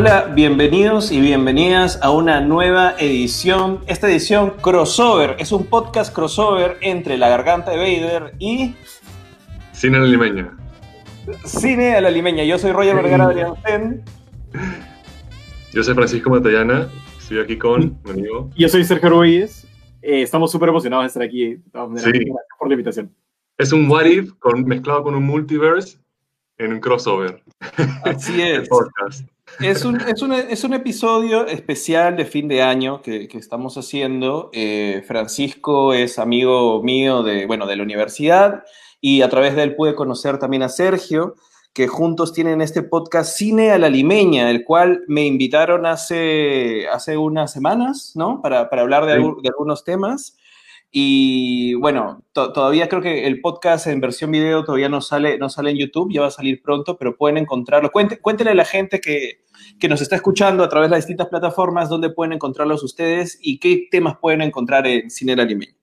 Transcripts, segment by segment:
Hola, bienvenidos y bienvenidas a una nueva edición. Esta edición crossover es un podcast crossover entre La Garganta de Vader y Cine a la Limeña. Cine a la Limeña. Yo soy Roger Vergara Adrián Yo soy Francisco Matallana. Estoy aquí con mi amigo. Yo soy Sergio Ruiz. Eh, estamos súper emocionados de estar aquí. sí. Gracias por la invitación. Es un what if con, mezclado con un multiverse en un crossover. Así es. Es un, es, un, es un, episodio especial de fin de año que, que estamos haciendo. Eh, Francisco es amigo mío de, bueno, de la universidad y a través de él pude conocer también a Sergio, que juntos tienen este podcast Cine a la Limeña, el cual me invitaron hace, hace unas semanas, ¿no? Para, para hablar de, sí. de algunos temas. Y bueno, to todavía creo que el podcast en versión video todavía no sale, no sale en YouTube, ya va a salir pronto, pero pueden encontrarlo. Cuente, cuéntenle a la gente que, que, nos está escuchando a través de las distintas plataformas dónde pueden encontrarlos ustedes y qué temas pueden encontrar en Cine Limeña.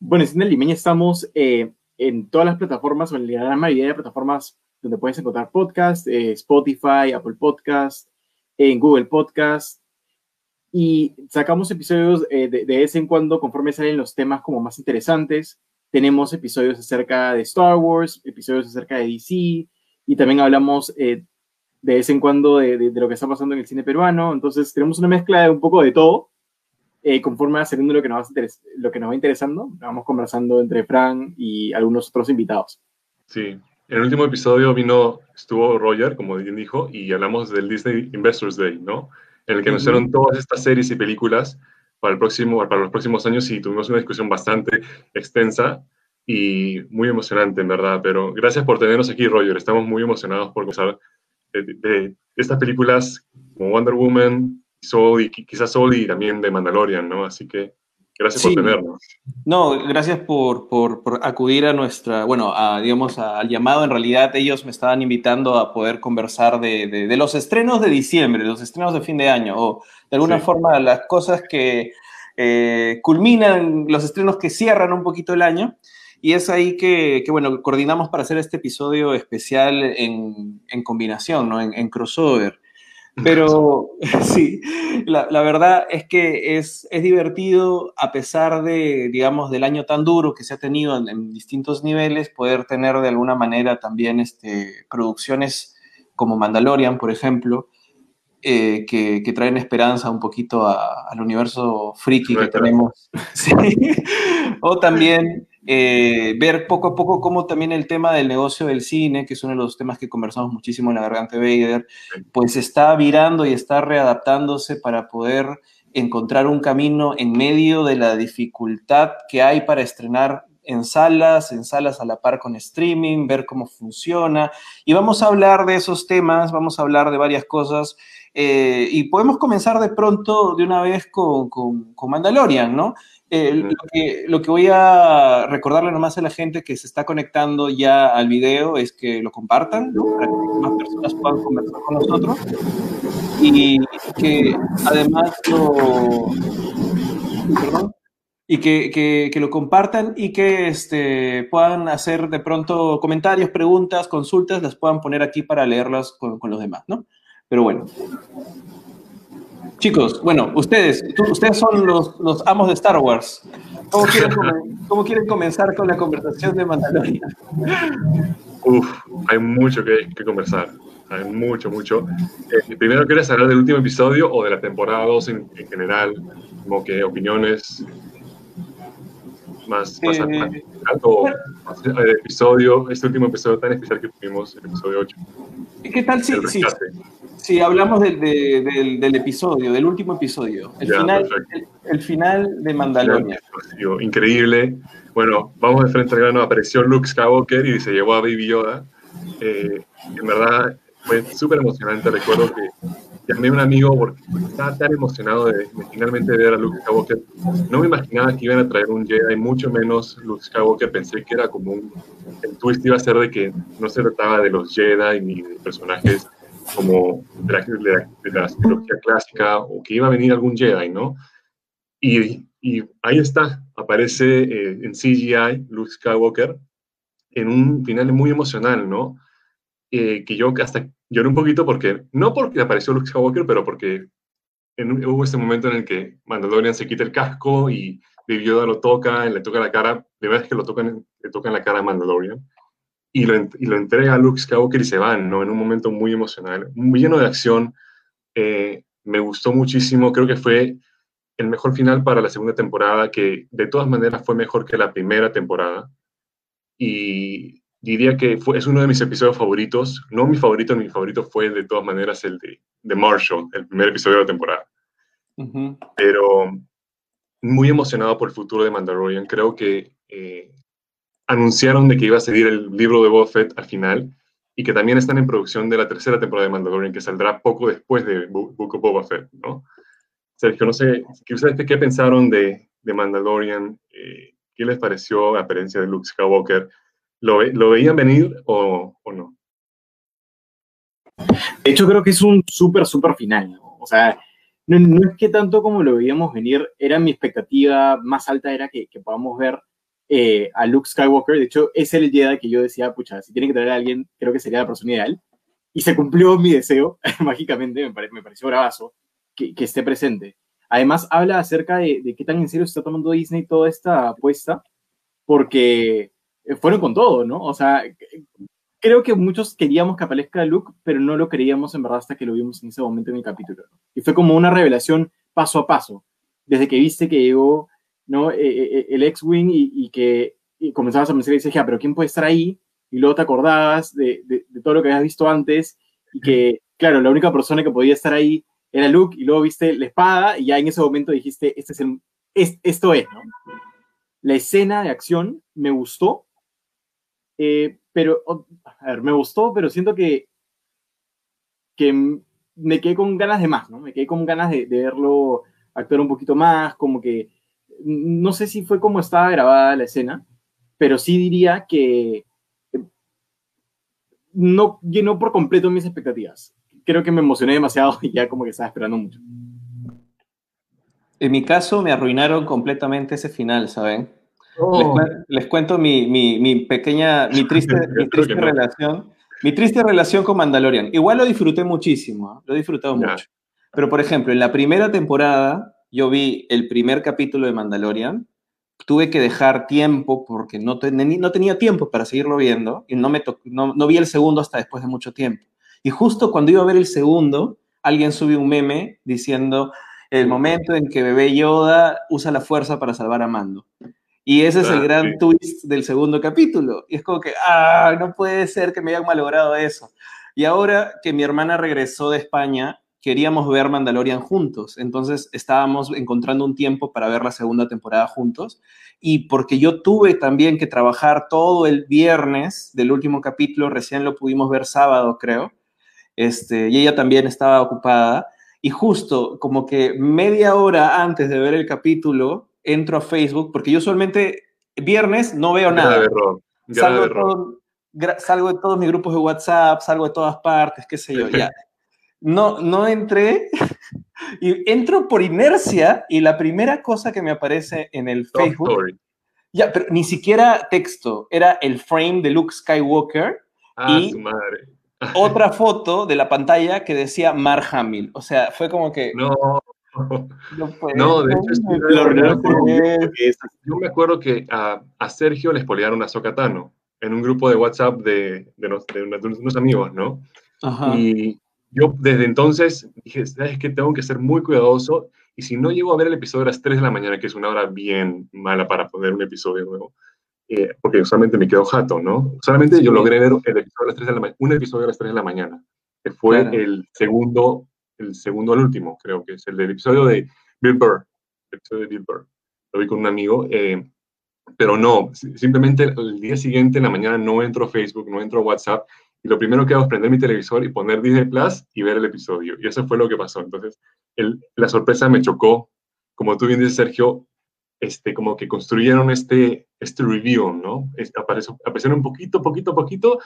Bueno, en Cine Limeña estamos eh, en todas las plataformas, o en la gran mayoría de plataformas donde puedes encontrar podcast, eh, Spotify, Apple Podcast, en Google Podcast, y sacamos episodios eh, de, de, vez en cuando conforme salen los temas como más interesantes. Tenemos episodios acerca de Star Wars, episodios acerca de DC y también hablamos eh, de vez en cuando de, de, lo que está pasando en el cine peruano. Entonces tenemos una mezcla de un poco de todo. Eh, conforme va saliendo lo que, nos lo que nos va interesando, vamos conversando entre Fran y algunos otros invitados. Sí, en el último episodio vino, estuvo Roger, como bien dijo, y hablamos del Disney Investors Day, ¿no? En el que anunciaron -huh. todas estas series y películas para, el próximo, para los próximos años y tuvimos una discusión bastante extensa y muy emocionante, en verdad. Pero gracias por tenernos aquí, Roger. Estamos muy emocionados por de, de, de estas películas como Wonder Woman, Soul y quizás Soul y también de Mandalorian, ¿no? Así que Gracias sí. por tenernos. No, gracias por, por, por, acudir a nuestra, bueno, a, digamos, al llamado. En realidad ellos me estaban invitando a poder conversar de, de, de los estrenos de diciembre, los estrenos de fin de año, o de alguna sí. forma las cosas que eh, culminan, los estrenos que cierran un poquito el año. Y es ahí que, que bueno, coordinamos para hacer este episodio especial en, en combinación, ¿no? En, en crossover. Pero sí, la, la, verdad es que es, es, divertido, a pesar de, digamos, del año tan duro que se ha tenido en, en distintos niveles, poder tener de alguna manera también este, producciones como Mandalorian, por ejemplo, eh, que, que, traen esperanza un poquito a, al universo friki que tenemos. Sí. o también eh, ver poco a poco cómo también el tema del negocio del cine, que es uno de los temas que conversamos muchísimo en la Garganta Vader, pues está virando y está readaptándose para poder encontrar un camino en medio de la dificultad que hay para estrenar en salas, en salas a la par con streaming, ver cómo funciona. Y vamos a hablar de esos temas, vamos a hablar de varias cosas. Eh, y podemos comenzar de pronto de una vez con, con, con Mandalorian, ¿no? Eh, lo, que, lo, que, voy a recordarle nomás a la gente que se está conectando ya al video es que lo compartan, ¿no? para que más personas puedan conversar con nosotros. Y que además lo. Perdón. Y que, que, que, lo compartan y que este, puedan hacer de pronto comentarios, preguntas, consultas, las puedan poner aquí para leerlas con, con los demás, ¿no? Pero bueno. Chicos, bueno, ustedes, tú, ustedes son los, los, amos de Star Wars. ¿Cómo quieren, ¿Cómo quieren, comenzar con la conversación de Mandalorian? Uf, hay mucho que, que conversar. Hay mucho, mucho. Eh, primero, ¿quieres hablar del último episodio o de la temporada 2 en, en general? Como que opiniones más, más eh, alto, más el episodio, este último episodio tan especial que tuvimos, el episodio 8. ¿Qué tal si, sí, sí, hablamos del, de, del, del, episodio, del último episodio, el, ya, final, el, el, final de Mandalorian? Increíble. Bueno, vamos de frente al grano, apareció Luke Skywalker y se llevó a Baby Yoda. Eh, en verdad fue súper emocionante, recuerdo que llamé a un amigo porque estaba tan emocionado de, de, finalmente ver a Luke Skywalker. No me imaginaba que iban a traer un Jedi, mucho menos Luke Skywalker. Pensé que era como un. El twist iba a ser de que no se trataba de los Jedi ni de personajes como de la, de la, de la trilogía clásica o que iba a venir algún Jedi, ¿no? Y, y ahí está, aparece eh, en CGI Luke Skywalker en un final muy emocional, ¿no? eh, que yo hasta lloré un poquito porque, no porque apareció Luke Skywalker, pero porque hubo este momento en el que Mandalorian se quita el casco y Baby Yoda lo toca, le toca la cara, de verdad es que lo tocan, le tocan la cara a Mandalorian y lo, y lo entrega a Luke Skywalker y se van, ¿no? En un momento muy emocional, muy lleno de acción. Eh, me gustó muchísimo, creo que fue el mejor final para la segunda temporada, que de todas maneras fue mejor que la primera temporada. Y diría que fue, es uno de mis episodios favoritos. No mi favorito, mi favorito fue de todas maneras el de, de Marshall, el primer episodio de la temporada. Pero muy emocionado por el futuro de Mandalorian. Creo que eh, anunciaron de que iba a seguir el libro de Buffett al final y que también están en producción de la tercera temporada de Mandalorian, que saldrá poco después de Book of Boba Fett, ¿no? Sergio, no sé, ¿qué pensaron de, de Mandalorian? Eh, ¿Qué les pareció la apariencia de Luke Skywalker? ¿Lo, lo veían venir o, o, no? De hecho, creo que es un súper, súper final, ¿no? O sea, no, no, es que tanto como lo veíamos venir, era mi expectativa más alta, era que, que podamos ver eh, a Luke Skywalker. De hecho, es el Jedi que yo decía, pucha, si tiene que traer a alguien, creo que sería la persona ideal. Y se cumplió mi deseo, mágicamente, me, pare, me pareció bravazo que, que, esté presente. Además, habla acerca de, de, qué tan en serio se está tomando Disney toda esta apuesta, porque fueron con todo, ¿no? O sea, creo que muchos queríamos que aparezca Luke, pero no lo creíamos en verdad hasta que lo vimos en ese momento en el capítulo. ¿no? Y fue como una revelación paso a paso, desde que viste que llegó ¿no? Eh, eh, el X-Wing y, y, que y comenzabas a pensar y dices, ya, pero ¿quién puede estar ahí? Y luego te acordabas de, de, de, todo lo que habías visto antes y que, claro, la única persona que podía estar ahí era Luke y luego viste la espada y ya en ese momento dijiste, este es el, es, esto es, ¿no? La escena de acción me gustó, eh, pero, a ver, me gustó, pero siento que, que me quedé con ganas de más, ¿no? Me quedé con ganas de, de verlo actuar un poquito más, como que no sé si fue como estaba grabada la escena, pero sí diría que no llenó por completo mis expectativas. Creo que me emocioné demasiado y ya como que estaba esperando mucho. En mi caso me arruinaron completamente ese final, ¿saben? Oh. Les, les, cuento mi, mi, mi, pequeña, mi triste, mi triste no. relación. Mi triste relación con Mandalorian. Igual lo disfruté muchísimo, ¿eh? lo he disfrutado yeah. mucho. Pero, por ejemplo, en la primera temporada, yo vi el primer capítulo de Mandalorian, tuve que dejar tiempo porque no, ten, no tenía tiempo para seguirlo viendo y no, me no, no, vi el segundo hasta después de mucho tiempo. Y justo cuando iba a ver el segundo, alguien subió un meme diciendo el momento en que bebé Yoda usa la fuerza para salvar a Mando. Y ese es el gran sí. twist del segundo capítulo. Y es como que, ah, no puede ser que me hayan malogrado eso. Y ahora que mi hermana regresó de España, queríamos ver Mandalorian juntos. Entonces estábamos encontrando un tiempo para ver la segunda temporada juntos. Y porque yo tuve también que trabajar todo el viernes del último capítulo, recién lo pudimos ver sábado, creo. Este, y ella también estaba ocupada. Y justo como que media hora antes de ver el capítulo, entro a Facebook, porque yo usualmente viernes no veo nada. Salgo, de todo, salgo de todos mis grupos de WhatsApp, salgo de todas partes, qué sé yo, ya no, no entré y entro por inercia y la primera cosa que me aparece en el Facebook, ya, pero ni siquiera texto, era el frame de Luke Skywalker ah, y madre. otra foto de la pantalla que decía Mark Hamill. O sea, fue como que... No. No, fue, no de hecho, lo yo me acuerdo que a, a Sergio le espolearon a Sokatano en un grupo de WhatsApp de, de, los, de unos amigos, ¿no? Ajá. Y, yo desde entonces dije, es que tengo que ser muy cuidadoso y si no llego a ver el episodio a las 3 de la mañana, que es una hora bien mala para poner un episodio nuevo, eh, porque solamente me quedo jato, ¿no? Solamente sí. yo logré ver el episodio a las 3 de la un episodio a las 3 de la mañana, que fue claro. el segundo, el segundo al último, creo que es el del episodio de Bill Burr, el episodio de Bill Burr. Lo vi con un amigo, eh, pero no, simplemente el día siguiente en la mañana no entro a Facebook, no entro a WhatsApp y lo primero que hago es prender mi televisor y poner Disney Plus y ver el episodio. Y eso fue lo que pasó. Entonces, el, la sorpresa me chocó. Como tú bien dices, Sergio, este, como que construyeron este, este review, ¿no? Es, apareció, aparecieron poquito, poquito, poquito,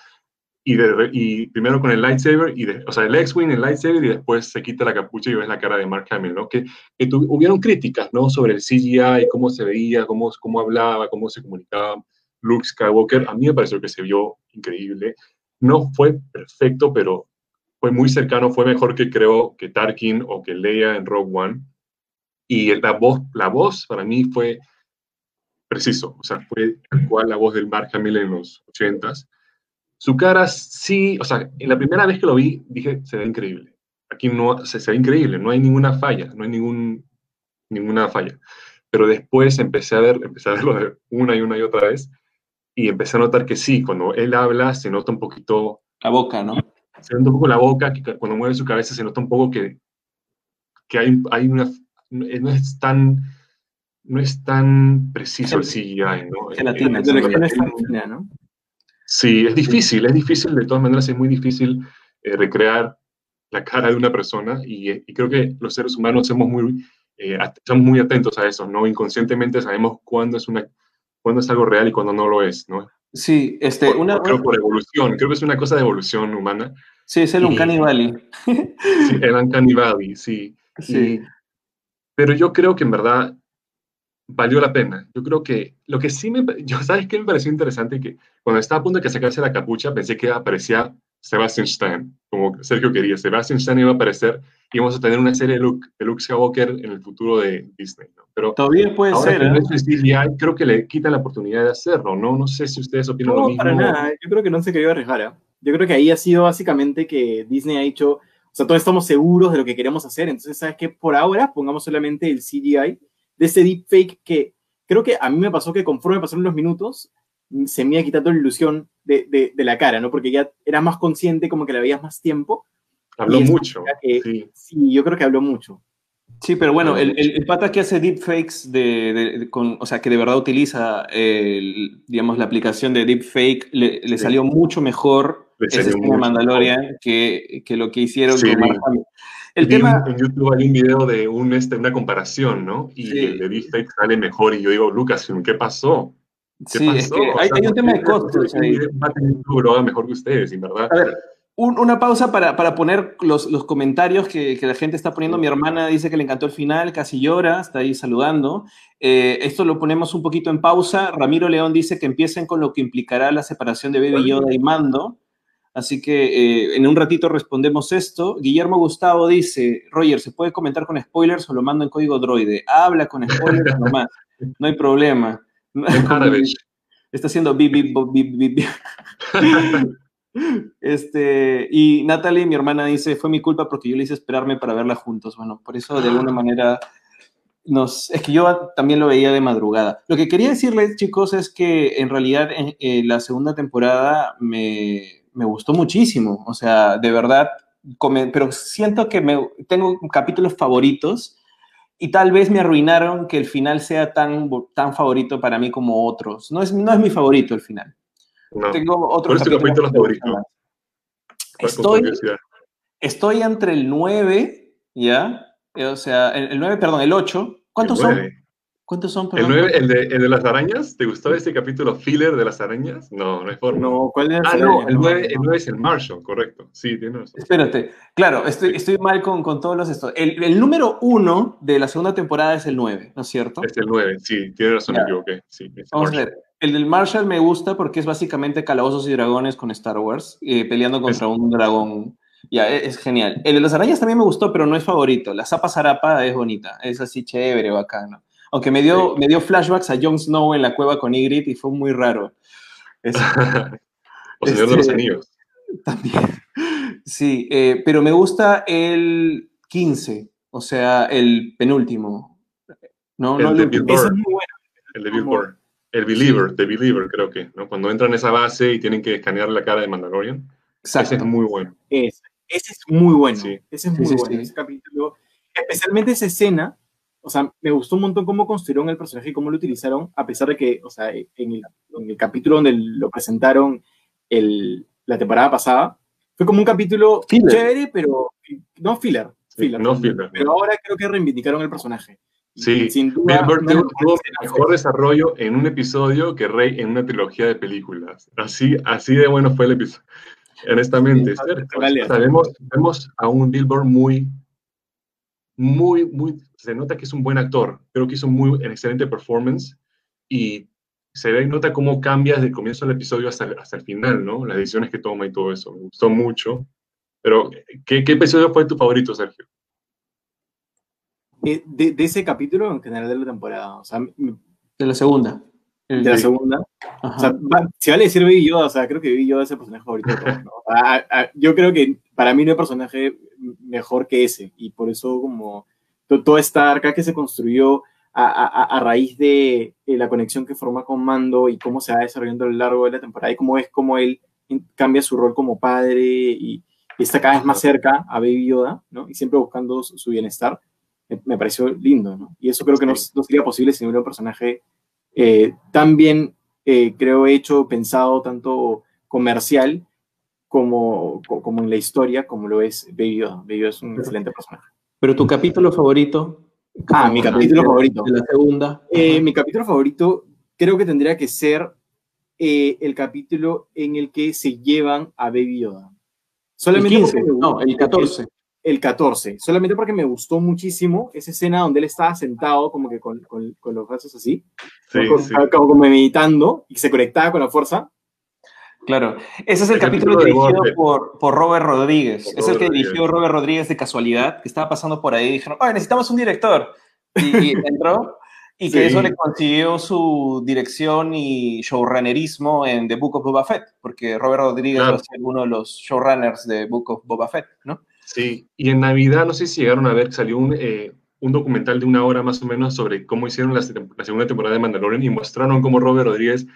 y, de, y primero con el lightsaber, y de, o sea, el X-Wing, el lightsaber, y después se quita la capucha y ves la cara de Mark Hamill, ¿no? Que, que tu, hubieron críticas, ¿no? Sobre el CGI, cómo se veía, cómo, cómo hablaba, cómo se comunicaba Luke Skywalker. A mí me pareció que se vio increíble no fue perfecto, pero fue muy cercano, fue mejor que creo que Tarkin o que Leia en Rogue One. Y la voz, la voz para mí fue preciso, o sea, fue igual la voz del Mark Hamill en los ochentas. Su cara sí, o sea, en la primera vez que lo vi dije, se ve increíble. Aquí no, se, se ve increíble, no hay ninguna falla, no hay ningún, ninguna falla. Pero después empecé a ver, empecé a verlo una y una y otra vez y empecé a notar que sí, cuando él habla se nota un poquito... La boca, ¿no? Se nota un poco la boca, que cuando mueve su cabeza se nota un poco que, que hay, hay una... No es tan no es tan preciso el CGI, ¿no? Tan fina, ¿no? Sí, es difícil, es difícil, de todas maneras es muy difícil eh, recrear la cara de una persona y, y, creo que los seres humanos somos muy, eh, estamos muy atentos a eso, ¿no? Inconscientemente sabemos cuándo es, una, cuándo es algo real y cuándo no lo es, ¿no? Sí, este, por, una... Creo por evolución, creo que es una cosa de evolución humana. Sí, es el Uncanny Valley. sí, el Uncanny Valley, sí. Sí. Y, pero yo creo que en verdad valió la pena. Yo creo que lo que sí me, yo, ¿sabes qué me pareció interesante? Que cuando estaba a punto de que sacarse la capucha, pensé que aparecía Sebastian Stan, como Sergio quería. Sebastian Stan iba a aparecer y íbamos a tener una serie de Luke, de Luke Skywalker en el futuro de Disney. ¿no? Pero todavía puede ahora ser. ¿eh? CGI, creo que le quitan la oportunidad de hacerlo, ¿no? No sé si ustedes opinan no, lo mismo. para nada. Yo creo que no se quería arriesgar. ¿eh? Yo creo que ahí ha sido básicamente que Disney ha dicho, o sea, todos estamos seguros de lo que queremos hacer, entonces, ¿sabes qué? Por ahora pongamos solamente el CGI de ese deepfake que creo que a mí me pasó que conforme pasaron los minutos, se me iba quitando la ilusión de, de, de, la cara, ¿no? Porque ya era más consciente, como que la veías más tiempo. Habló mucho. Que, sí. sí. yo creo que habló mucho. Sí, pero bueno, el, el, el pata que hace deepfakes, de, de, de, con, o sea, que de verdad utiliza, el, digamos, la aplicación de deepfake, le, le sí. salió mucho mejor ese de Mandalorian que, que, lo que hicieron sí, con. El tema... En YouTube hay un video de un, este, una comparación, ¿no? Y sí. el de deepfake sale mejor. Y yo digo, Lucas, ¿qué pasó? ¿Qué sí, pasó? Es que hay, o sea, hay, un tema de costos ahí. Va a tener un mejor que ustedes, sin verdad. A ver, un, una pausa para, para poner los, los comentarios que, que, la gente está poniendo. Mi hermana dice que le encantó el final, casi llora, está ahí saludando. Eh, esto lo ponemos un poquito en pausa. Ramiro León dice que empiecen con lo que implicará la separación de Baby Yoda y Mando. Así que eh, en un ratito respondemos esto. Guillermo Gustavo dice, Roger, ¿se puede comentar con spoilers o lo mando en código droide? Habla con spoilers nomás, no hay problema. Está haciendo bip, bip, bip, bip, bip. Este, y Natalie, mi hermana, dice, fue mi culpa porque yo le hice esperarme para verla juntos. Bueno, por eso de alguna manera nos... Es que yo también lo veía de madrugada. Lo que quería decirles, chicos, es que en realidad en, en la segunda temporada me, me gustó muchísimo. O sea, de verdad, come, pero siento que me, tengo capítulos favoritos y tal vez me arruinaron que el final sea tan, tan favorito para mí como otros. No es, no es mi favorito el final. No. Tengo otros ¿Cuál es tu favorito? Estoy, estoy entre el 9, ¿ya? O sea, el, el 9, perdón, el 8. ¿Cuántos el 9. son? ¿Cuántos son? Perdón? ¿El 9, el de, el de las arañas? ¿Te gustó ese capítulo filler de las arañas? No, no es forma. No, ¿cuál es? Ah, no, el 9, el 9 es el Marshall, correcto. Sí, tienes razón. Espérate, claro, estoy, estoy mal con, con todos los estos. El, el número 1 de la segunda temporada es el 9, ¿no es cierto? Es el 9, sí, tienes razón, me equivoqué. Sí, Vamos Marshall. a ver. El del Marshall me gusta porque es básicamente calabozos y dragones con Star Wars, eh, peleando contra es... un dragón. Ya, es, es, genial. El de las arañas también me gustó, pero no es favorito. La Zapa Zarapa es bonita, es así chévere, bacano. Aunque me dio, sí. me dio flashbacks a Jon Snow en la cueva con Ygritte y fue muy raro. Es, o Señor este, de los Anillos. También. Sí, eh, pero me gusta el 15, o sea, el penúltimo. No, el no de el Bill último. Burr. Es muy bueno. El de Bill Burr. El Believer, sí. The Believer, creo que, ¿no? Cuando entran a esa base y tienen que escanear la cara de Mandalorian. Exacto. Ese es muy bueno. Es, ese es muy bueno. Sí. Ese es muy sí, bueno. Ese capítulo, especialmente esa escena, o sea, me gustó un montón cómo construyeron el personaje y cómo lo utilizaron, a pesar de que, o sea, en el, en el capítulo donde lo presentaron el, la temporada pasada, fue como un capítulo filler. chévere, pero no filler. filler no filler. Pero ahora creo que reivindicaron el personaje. Sí, sin duda. Bill Burr tuvo mejor desarrollo en un episodio que Rey en una trilogía de películas. Así, así de bueno fue el episodio. Honestamente, sí, ¿cierto? O sea, vemos, vemos a un Bill muy, muy, muy, se nota que es un buen actor. Creo que hizo muy, un excelente performance y se ve y nota cómo cambia desde el comienzo del episodio hasta, hasta el final, ¿no? Las decisiones que toma y todo eso. Me gustó mucho. Pero, ¿qué, qué episodio fue tu favorito, Sergio? Eh, de, de, ese capítulo en general de la temporada. O sea, de la segunda. De la segunda. O sea, va, si vale decir Baby Yoda, o sea, creo que Baby Yoda es el personaje favorito de todos, ¿no? a, a, yo creo que para mí no hay personaje mejor que ese. Y por eso, como toda esta arca que se construyó a, a, raíz de, de, la conexión que forma con Mando y cómo se va desarrollando a lo largo de la temporada y cómo es como él cambia su rol como padre y, y está cada vez más cerca a Baby Yoda, ¿no? Y siempre buscando su, su bienestar me, me, pareció lindo, ¿no? Y eso creo que no, no sería posible sin un personaje eh, tan bien, eh, creo, hecho, pensado, tanto comercial como, como en la historia, como lo es Baby Yoda. Baby Yoda es un excelente personaje. Pero tu capítulo favorito. Ah, mi capítulo de, favorito. De la segunda. Eh, mi capítulo favorito creo que tendría que ser eh, el capítulo en el que se llevan a Baby Yoda. Solamente el 15, no, el 14 el 14, solamente porque me gustó muchísimo esa escena donde él estaba sentado como que con, con, con los brazos así, sí, como, sí. como, como, meditando y se conectaba con la fuerza. Claro, ese es el, el capítulo, capítulo dirigido por, por, Robert Rodríguez, por es el que Rodríguez. dirigió Robert Rodríguez de casualidad, que estaba pasando por ahí y dijeron, oye, necesitamos un director. Y, y entró, y que sí. eso le consiguió su dirección y showrunnerismo en The Book of Boba Fett, porque Robert Rodríguez claro. va a ser uno de los showrunners de Book of Boba Fett, ¿no? Sí, y en Navidad, no sé si llegaron a ver, salió un, eh, un documental de una hora más o menos sobre cómo hicieron la, la segunda temporada de Mandalorian y mostraron cómo Robert Rodríguez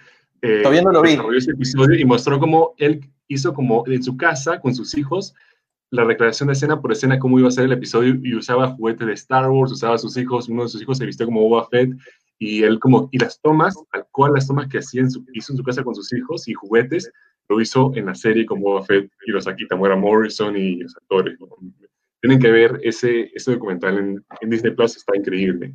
eh, Todavía no lo vi. desarrolló ese episodio y mostró cómo él hizo como en su casa con sus hijos la recreación de escena por escena cómo iba a ser el episodio y usaba juguetes de Star Wars, usaba a sus hijos, uno de sus hijos se vistió como Boba Fett y él como, y las tomas, tal cual las tomas que hacía en su, hizo en su casa con sus hijos y juguetes, lo hizo en la serie con Boba Fett y los aquí Tamara Morrison y los actores. Tienen que ver ese, ese documental en, en, Disney Plus, está increíble.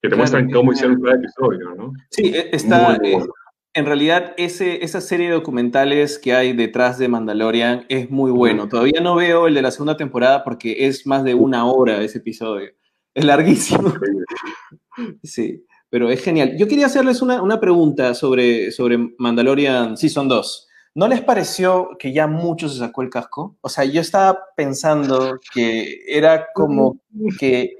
Que te claro, muestran cómo hicieron cada episodio, ¿no? Sí, está. Muy, muy bueno. En realidad, ese, esa serie de documentales que hay detrás de Mandalorian es muy bueno. Todavía no veo el de la segunda temporada porque es más de una hora ese episodio. Es larguísimo. Sí, pero es genial. Yo quería hacerles una, una pregunta sobre, sobre Mandalorian Season 2. ¿No les pareció que ya mucho se sacó el casco? O sea, yo estaba pensando que era como que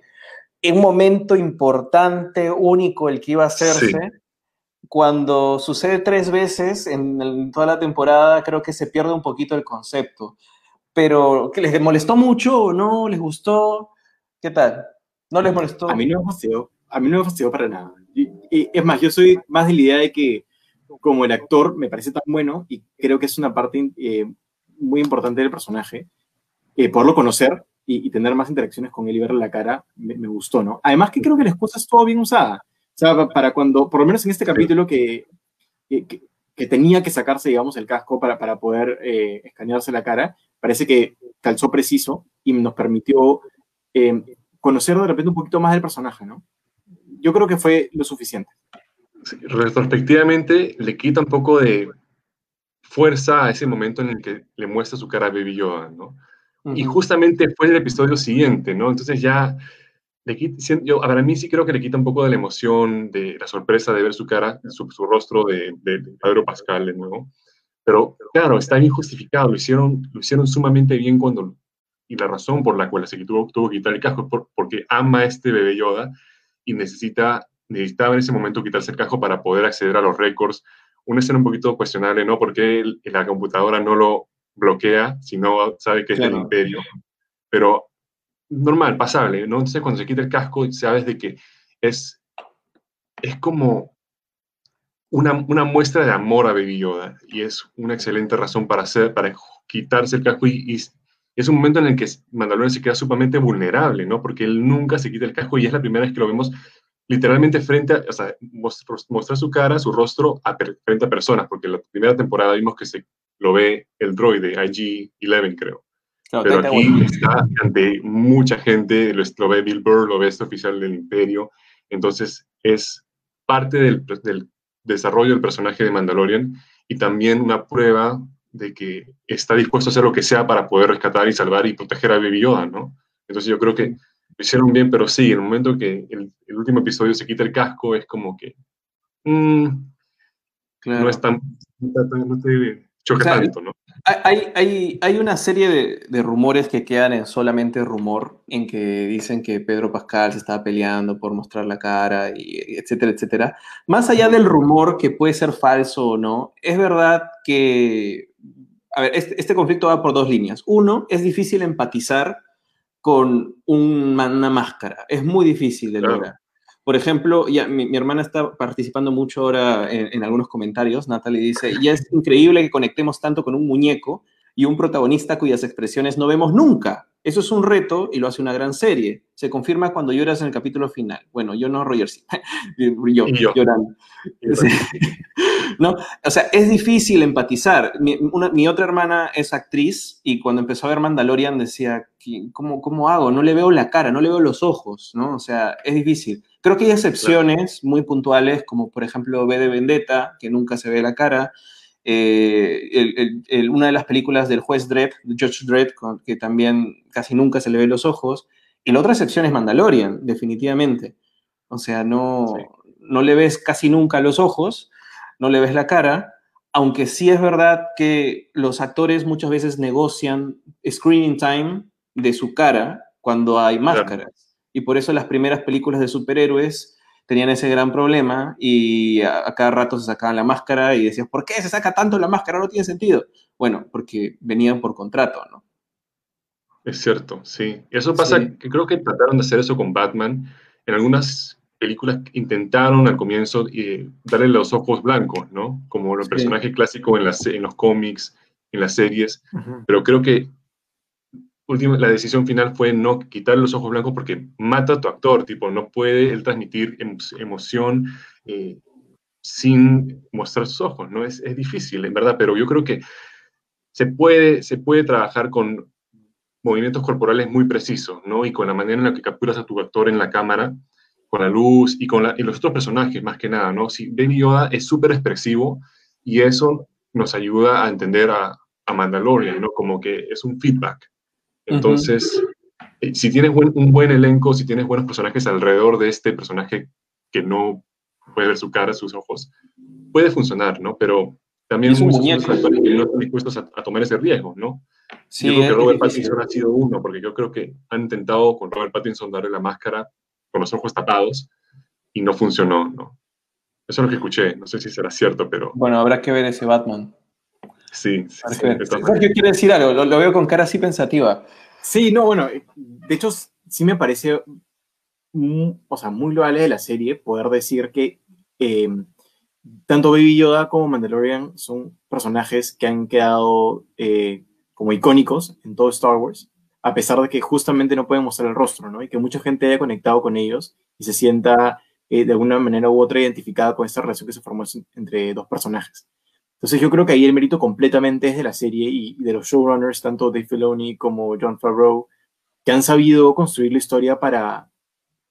un momento importante, único, el que iba a hacerse. Sí. Cuando sucede tres veces en, en, toda la temporada, creo que se pierde un poquito el concepto. Pero, ¿qué les molestó mucho o no? ¿Les gustó? ¿Qué tal? ¿No les molestó? A mí no me fastidió, a mí no me fastidió para nada. Y, y, es más, yo soy más de la idea de que como el actor me parece tan bueno y creo que es una parte eh, muy importante del personaje. Eh, poderlo conocer y, y, tener más interacciones con él y verle la cara me, me, gustó, ¿no? Además que creo que la excusa es todo bien usada. O sea, para cuando, por lo menos en este capítulo que, que, que tenía que sacarse, digamos, el casco para, para poder eh, escanearse la cara, parece que calzó preciso y nos permitió eh, conocer de repente un poquito más del personaje, ¿no? Yo creo que fue lo suficiente retrospectivamente le quita un poco de fuerza a ese momento en el que le muestra su cara a Baby Yoda, ¿no? Uh -huh. Y justamente fue el episodio siguiente, ¿no? Entonces ya, le quita, yo, para mí sí creo que le quita un poco de la emoción, de la sorpresa de ver su cara, su, su rostro de, de, de, Pedro Pascal de nuevo. Pero claro, está bien justificado, lo hicieron, lo hicieron sumamente bien cuando, y la razón por la cual se tuvo, tuvo que quitar el casco es por, porque ama a este bebé Yoda y necesita necesitaba en ese momento quitarse el casco para poder acceder a los récords. Una escena un poquito cuestionable, ¿no? Porque el, la computadora no lo bloquea, si no sabe que es claro. del imperio. Pero normal, pasable, ¿no? Entonces cuando se quita el casco, sabes de que es, es como una, una muestra de amor a Baby Yoda y es una excelente razón para, hacer, para quitarse el casco y, y es un momento en el que Mandalorian se queda sumamente vulnerable, ¿no? Porque él nunca se quita el casco y es la primera vez que lo vemos literalmente frente a, o sea, mostrar su cara, su rostro a, frente a personas, porque en la primera temporada vimos que se lo ve el droide, IG-11 creo. Claro, Pero aquí bueno. está ante mucha gente, lo, lo, ve Bill Burr, lo ve este oficial del imperio, entonces es parte del, del desarrollo del personaje de Mandalorian y también una prueba de que está dispuesto a hacer lo que sea para poder rescatar y salvar y proteger a Baby Yoda, ¿no? Entonces yo creo que lo hicieron bien, pero sí, en el momento que el, el, último episodio se quita el casco, es como que. Mmm, no es tan, no te choca tanto, ¿no? Hay, hay, hay, una serie de, de, rumores que quedan en solamente rumor, en que dicen que Pedro Pascal se estaba peleando por mostrar la cara, y etcétera, etcétera. Más allá del rumor que puede ser falso o no, es verdad que, a ver, este, este conflicto va por dos líneas. Uno, es difícil empatizar con una máscara, es muy difícil de lograr. Por ejemplo, ya, mi, hermana está participando mucho ahora en, algunos comentarios. Natalie dice, ya es increíble que conectemos tanto con un muñeco y un protagonista cuyas expresiones no vemos nunca. Eso es un reto y lo hace una gran serie. Se confirma cuando lloras en el capítulo final. Bueno, yo no, Roger, sí. yo, yo, llorando. no, o sea, es difícil empatizar. Mi, otra hermana es actriz y cuando empezó a ver Mandalorian decía, ¿cómo, ¿cómo hago? No le veo la cara, no le veo los ojos, ¿no? O sea, es difícil. Creo que hay excepciones muy puntuales, como por ejemplo B de Vendetta, que nunca se ve la cara. Eh, una de las películas del juez Dredd, Judge Dredd, que también casi nunca se le ve los ojos. Y la otra excepción es Mandalorian, definitivamente. O sea, no, no le ves casi nunca los ojos, no le ves la cara, aunque sí es verdad que los actores muchas veces negocian screening time de su cara cuando hay máscaras y por eso las primeras películas de superhéroes tenían ese gran problema y a, cada rato se sacaban la máscara y decías, ¿por qué se saca tanto la máscara? No tiene sentido. Bueno, porque venían por contrato, ¿no? Es cierto, sí. Eso pasa, que creo que trataron de hacer eso con Batman. En algunas películas intentaron al comienzo eh, darle los ojos blancos, ¿no? Como el personaje clásico en, las, en los cómics, en las series. Pero creo que última, la decisión final fue no quitar los ojos blancos porque mata a tu actor, tipo, no puede él transmitir emoción eh, sin mostrar sus ojos, ¿no? Es, es, difícil, en verdad, pero yo creo que se puede, se puede trabajar con movimientos corporales muy precisos, ¿no? Y con la manera en la que capturas a tu actor en la cámara, con la luz y con los otros personajes, más que nada, ¿no? Si Baby Yoda es súper expresivo y eso nos ayuda a entender a, a Mandalorian, ¿no? Como que es un feedback. Entonces, eh, si tienes un buen elenco, si tienes buenos personajes alrededor de este personaje que no puede ver su cara, sus ojos, puede funcionar, ¿no? Pero también hay muchos actores que no están dispuestos a, tomar ese riesgo, ¿no? Sí, yo creo que Robert Pattinson ha sido uno, porque yo creo que han intentado con Robert Pattinson darle la máscara con los ojos tapados y no funcionó, ¿no? Eso es lo que escuché, no sé si será cierto, pero... Bueno, habrá que ver ese Batman. Sí, sí. Sergio quiere decir algo, lo, veo con cara así pensativa. Sí, no, bueno, de hecho sí me parece, o sea, muy loable de la serie poder decir que em, tanto Baby Yoda como Mandalorian son personajes que han quedado eh, como icónicos en todo Star Wars, a pesar de que justamente no pueden mostrar el rostro, ¿no? Y que mucha gente haya conectado con ellos y se sienta eh, de alguna manera u otra identificada con esta relación que se formó entre dos personajes. Entonces yo creo que ahí el mérito completamente es de la serie y de los showrunners, tanto Dave Filoni como John Favreau, que han sabido construir la historia para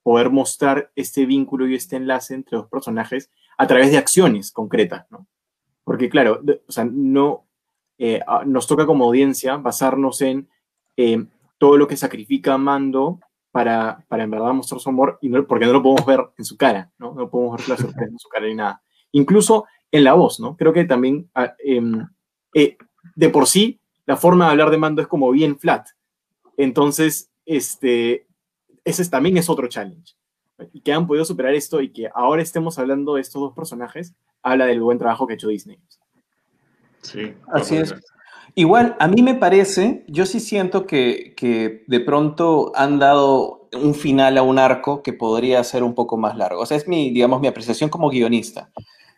poder mostrar este vínculo y este enlace entre dos personajes a través de acciones concretas, ¿no? Porque claro, o sea, no, eh, nos toca como audiencia basarnos en eh, todo lo que sacrifica Mando para, para en verdad mostrar su amor, y no, porque no lo podemos ver en su cara, ¿no? No podemos ver la sorpresa en su cara ni nada. Incluso en la voz, ¿no? Creo que también ah, em, eh, de por sí la forma de hablar de Mando es como bien flat. Entonces, este, ese también es otro challenge. Y que han podido superar esto y que ahora estemos hablando de estos dos personajes, habla del buen trabajo que ha hecho Disney. Sí. Así es. Igual, a mí me parece, yo sí siento que, que, de pronto han dado un final a un arco que podría ser un poco más largo. O sea, es mi, digamos, mi apreciación como guionista.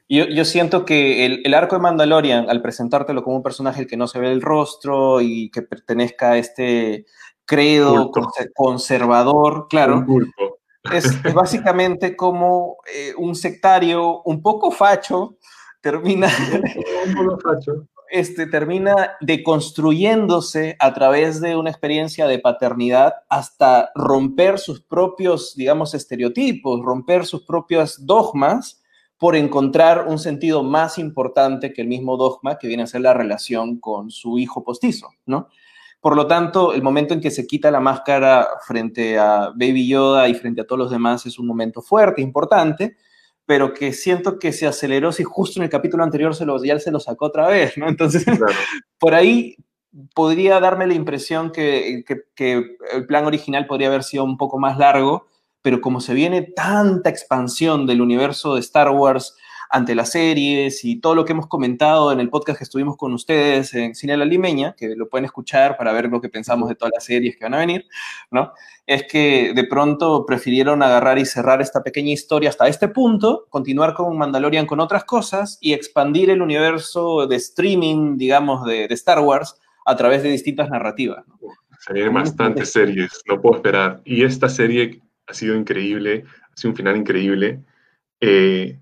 Yo, yo siento que el, el, arco de Mandalorian, al presentártelo como un personaje que no se ve el rostro y que pertenezca a este credo conservador, claro, es, básicamente como eh, un sectario un poco facho termina, este, termina deconstruyéndose a través de una experiencia de paternidad hasta romper sus propios, digamos, estereotipos, romper sus propios dogmas por encontrar un sentido más importante que el mismo dogma que viene a ser la relación con su hijo postizo, ¿no? Por lo tanto, el momento en que se quita la máscara frente a Baby Yoda y frente a todos los demás es un momento fuerte, importante, pero que siento que se aceleró si justo en el capítulo anterior se lo, ya se lo sacó otra vez, ¿no? Entonces, por ahí podría darme la impresión que, que, el plan original podría haber sido un poco más largo, pero como se viene tanta expansión del universo de Star Wars, ante las series y todo lo que hemos comentado en el podcast que estuvimos con ustedes en Cine La Limeña, que lo pueden escuchar para ver lo que pensamos de todas las series que van a venir, ¿no? Es que de pronto prefirieron agarrar y cerrar esta pequeña historia hasta este punto, continuar con Mandalorian con otras cosas y expandir el universo de streaming, digamos, de, Star Wars a través de distintas narrativas. ¿no? Se vienen bastantes series, no puedo esperar. Y esta serie ha sido increíble, ha sido un final increíble. Eh,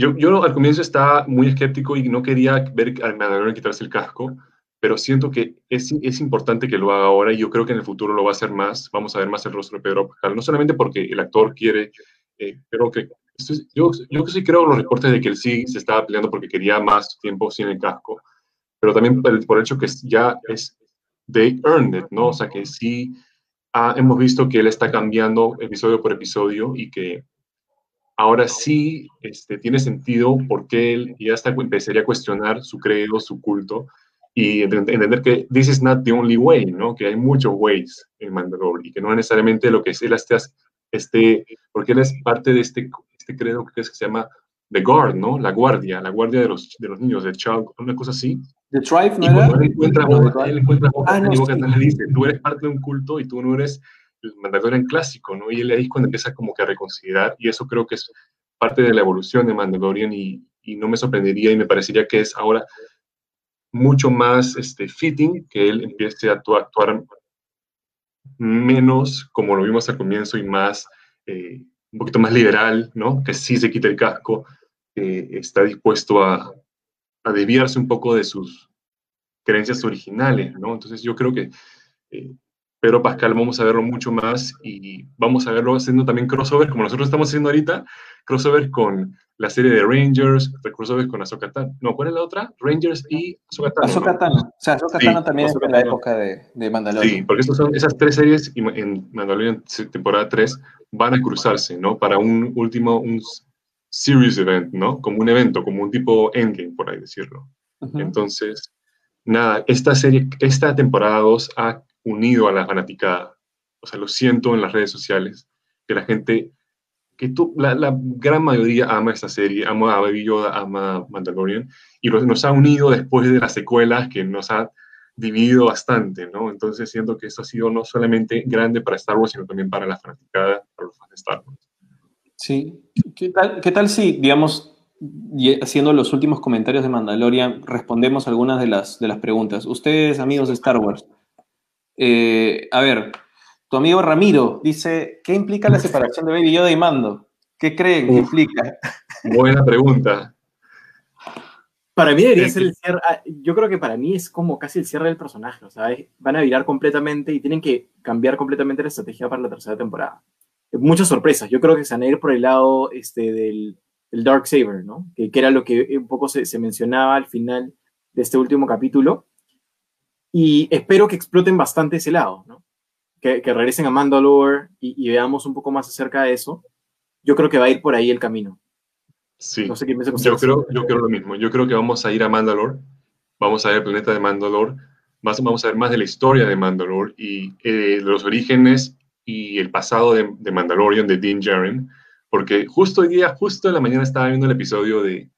yo, yo al comienzo estaba muy escéptico y no quería ver al Mandalorian quitarse el casco, pero siento que es, es, importante que lo haga ahora y yo creo que en el futuro lo va a hacer más. Vamos a ver más el rostro de Pedro Pascal, no solamente porque el actor quiere, eh, pero que yo, yo sí creo los reportes de que él sí se estaba peleando porque quería más tiempo sin el casco, pero también por el, por hecho que ya es, they earned it, ¿no? O sea, que sí hemos visto que él está cambiando episodio por episodio y que ahora sí este, tiene sentido porque él ya está, empezaría a cuestionar su credo, su culto, y entender que this is not the only way, ¿no? Que hay muchos ways en Mandalore y que no necesariamente lo que es él esté, este, porque él es parte de este, este credo que, es, que se llama The Guard, ¿no? La guardia, la guardia de los, de los niños, de Child, una cosa así. The Tribe, ¿no era? Él encuentra, él encuentra ah, no, le dice, tú eres parte de un culto y tú no eres el Mandalorian clásico, ¿no? Y él ahí es cuando empieza como que a reconsiderar, y eso creo que es parte de la evolución de Mandalorian, y, y no me sorprendería y me parecería que es ahora mucho más este, fitting que él empiece a actuar, menos como lo vimos al comienzo y más, eh, un poquito más liberal, ¿no? Que sí se quita el casco, que está dispuesto a, a desviarse un poco de sus creencias originales, ¿no? Entonces yo creo que eh, pero Pascal vamos a verlo mucho más y vamos a verlo haciendo también crossover, como nosotros estamos haciendo ahorita, crossover con la serie de Rangers, crossover con Ahsoka Tano. No, ¿cuál es la otra? Rangers y. Ahsoka Tano. O sea, Ahsoka Tano también es en la época de, de Mandalorian. Sí, porque son, esas tres series en Mandalorian temporada 3 van a cruzarse, ¿no? Para un último, un series event, ¿no? Como un evento, como un tipo endgame, por ahí decirlo. Entonces, nada, esta serie, esta temporada 2 ha unido a la fanaticada. O sea, lo siento en las redes sociales, que la gente, que tú, la, gran mayoría ama esta serie, ama a Baby Yoda, ama Mandalorian, y nos ha unido después de las secuelas que nos ha dividido bastante, ¿no? Entonces siento que esto ha sido no solamente grande para Star Wars, sino también para la fanaticada, para los fans de Star Wars. Sí, ¿qué tal, qué tal si, digamos, haciendo los últimos comentarios de Mandalorian, respondemos algunas de las, de las preguntas? Ustedes, amigos de Star Wars, eh, a ver, tu amigo Ramiro dice, ¿qué implica la separación de Baby Yoda y Mando? ¿Qué creen que implica? Buena pregunta. Para mí debería ser el cierre, ah, yo creo que para mí es como casi el cierre del personaje, o sea, van a virar completamente y tienen que cambiar completamente la estrategia para la tercera temporada. Muchas sorpresas, yo creo que se van a ir por el lado este, del, Dark Saber, ¿no? Que, era lo que un poco se, se mencionaba al final de este último capítulo, y espero que exploten bastante ese lado, ¿no? Que, que regresen a Mandalore y, veamos un poco más acerca de eso. Yo creo que va a ir por ahí el camino. Sí, no sé qué yo, creo, yo creo lo mismo. Yo creo que vamos a ir a Mandalore, vamos a ver el planeta de Mandalore, vamos a ver más de la historia de Mandalore y eh, de los orígenes y el pasado de, de Mandalorian, de Dean Jaren, porque justo hoy día, justo en la mañana estaba viendo el episodio de,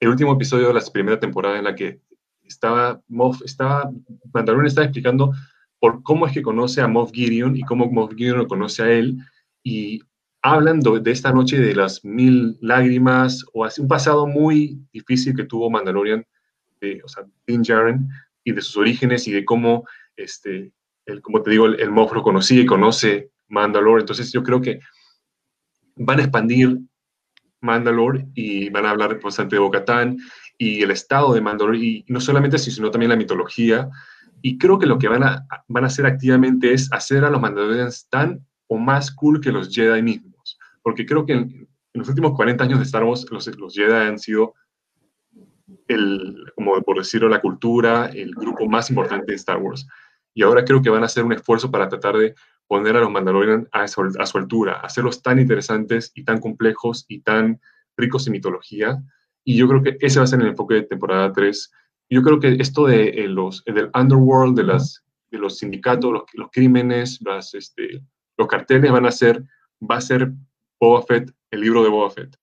el último episodio de la primera temporada en la que estaba, Moff, estaba, Mandalorian estaba explicando por cómo es que conoce a Moff Gideon y cómo Moff Gideon lo conoce a él. Y hablan de esta noche de las mil lágrimas o así un pasado muy difícil que tuvo Mandalorian, de, o sea, y de sus orígenes y de cómo, este, el, como te digo, el, el Moff lo conocía y conoce Mandalore. Entonces yo creo que van a expandir Mandalore y van a hablar bastante de Bocatán y el estado de Mandalore, y no solamente así, sino también la mitología. Y creo que lo que van a, van a hacer activamente es hacer a los Mandalorians tan o más cool que los Jedi mismos. Porque creo que en, los últimos 40 años de Star Wars, los, los Jedi han sido, el, como por decirlo, la cultura, el grupo más importante de Star Wars. Y ahora creo que van a hacer un esfuerzo para tratar de poner a los Mandalorian a su, a su altura, hacerlos tan interesantes y tan complejos y tan ricos en mitología. Y yo creo que ese va a ser el enfoque de temporada 3. Yo creo que esto de eh, los, del underworld, de, las, de los sindicatos, los, los crímenes, las, este, los carteles van a ser, va a ser Boba Fett, el libro de Boba Fett.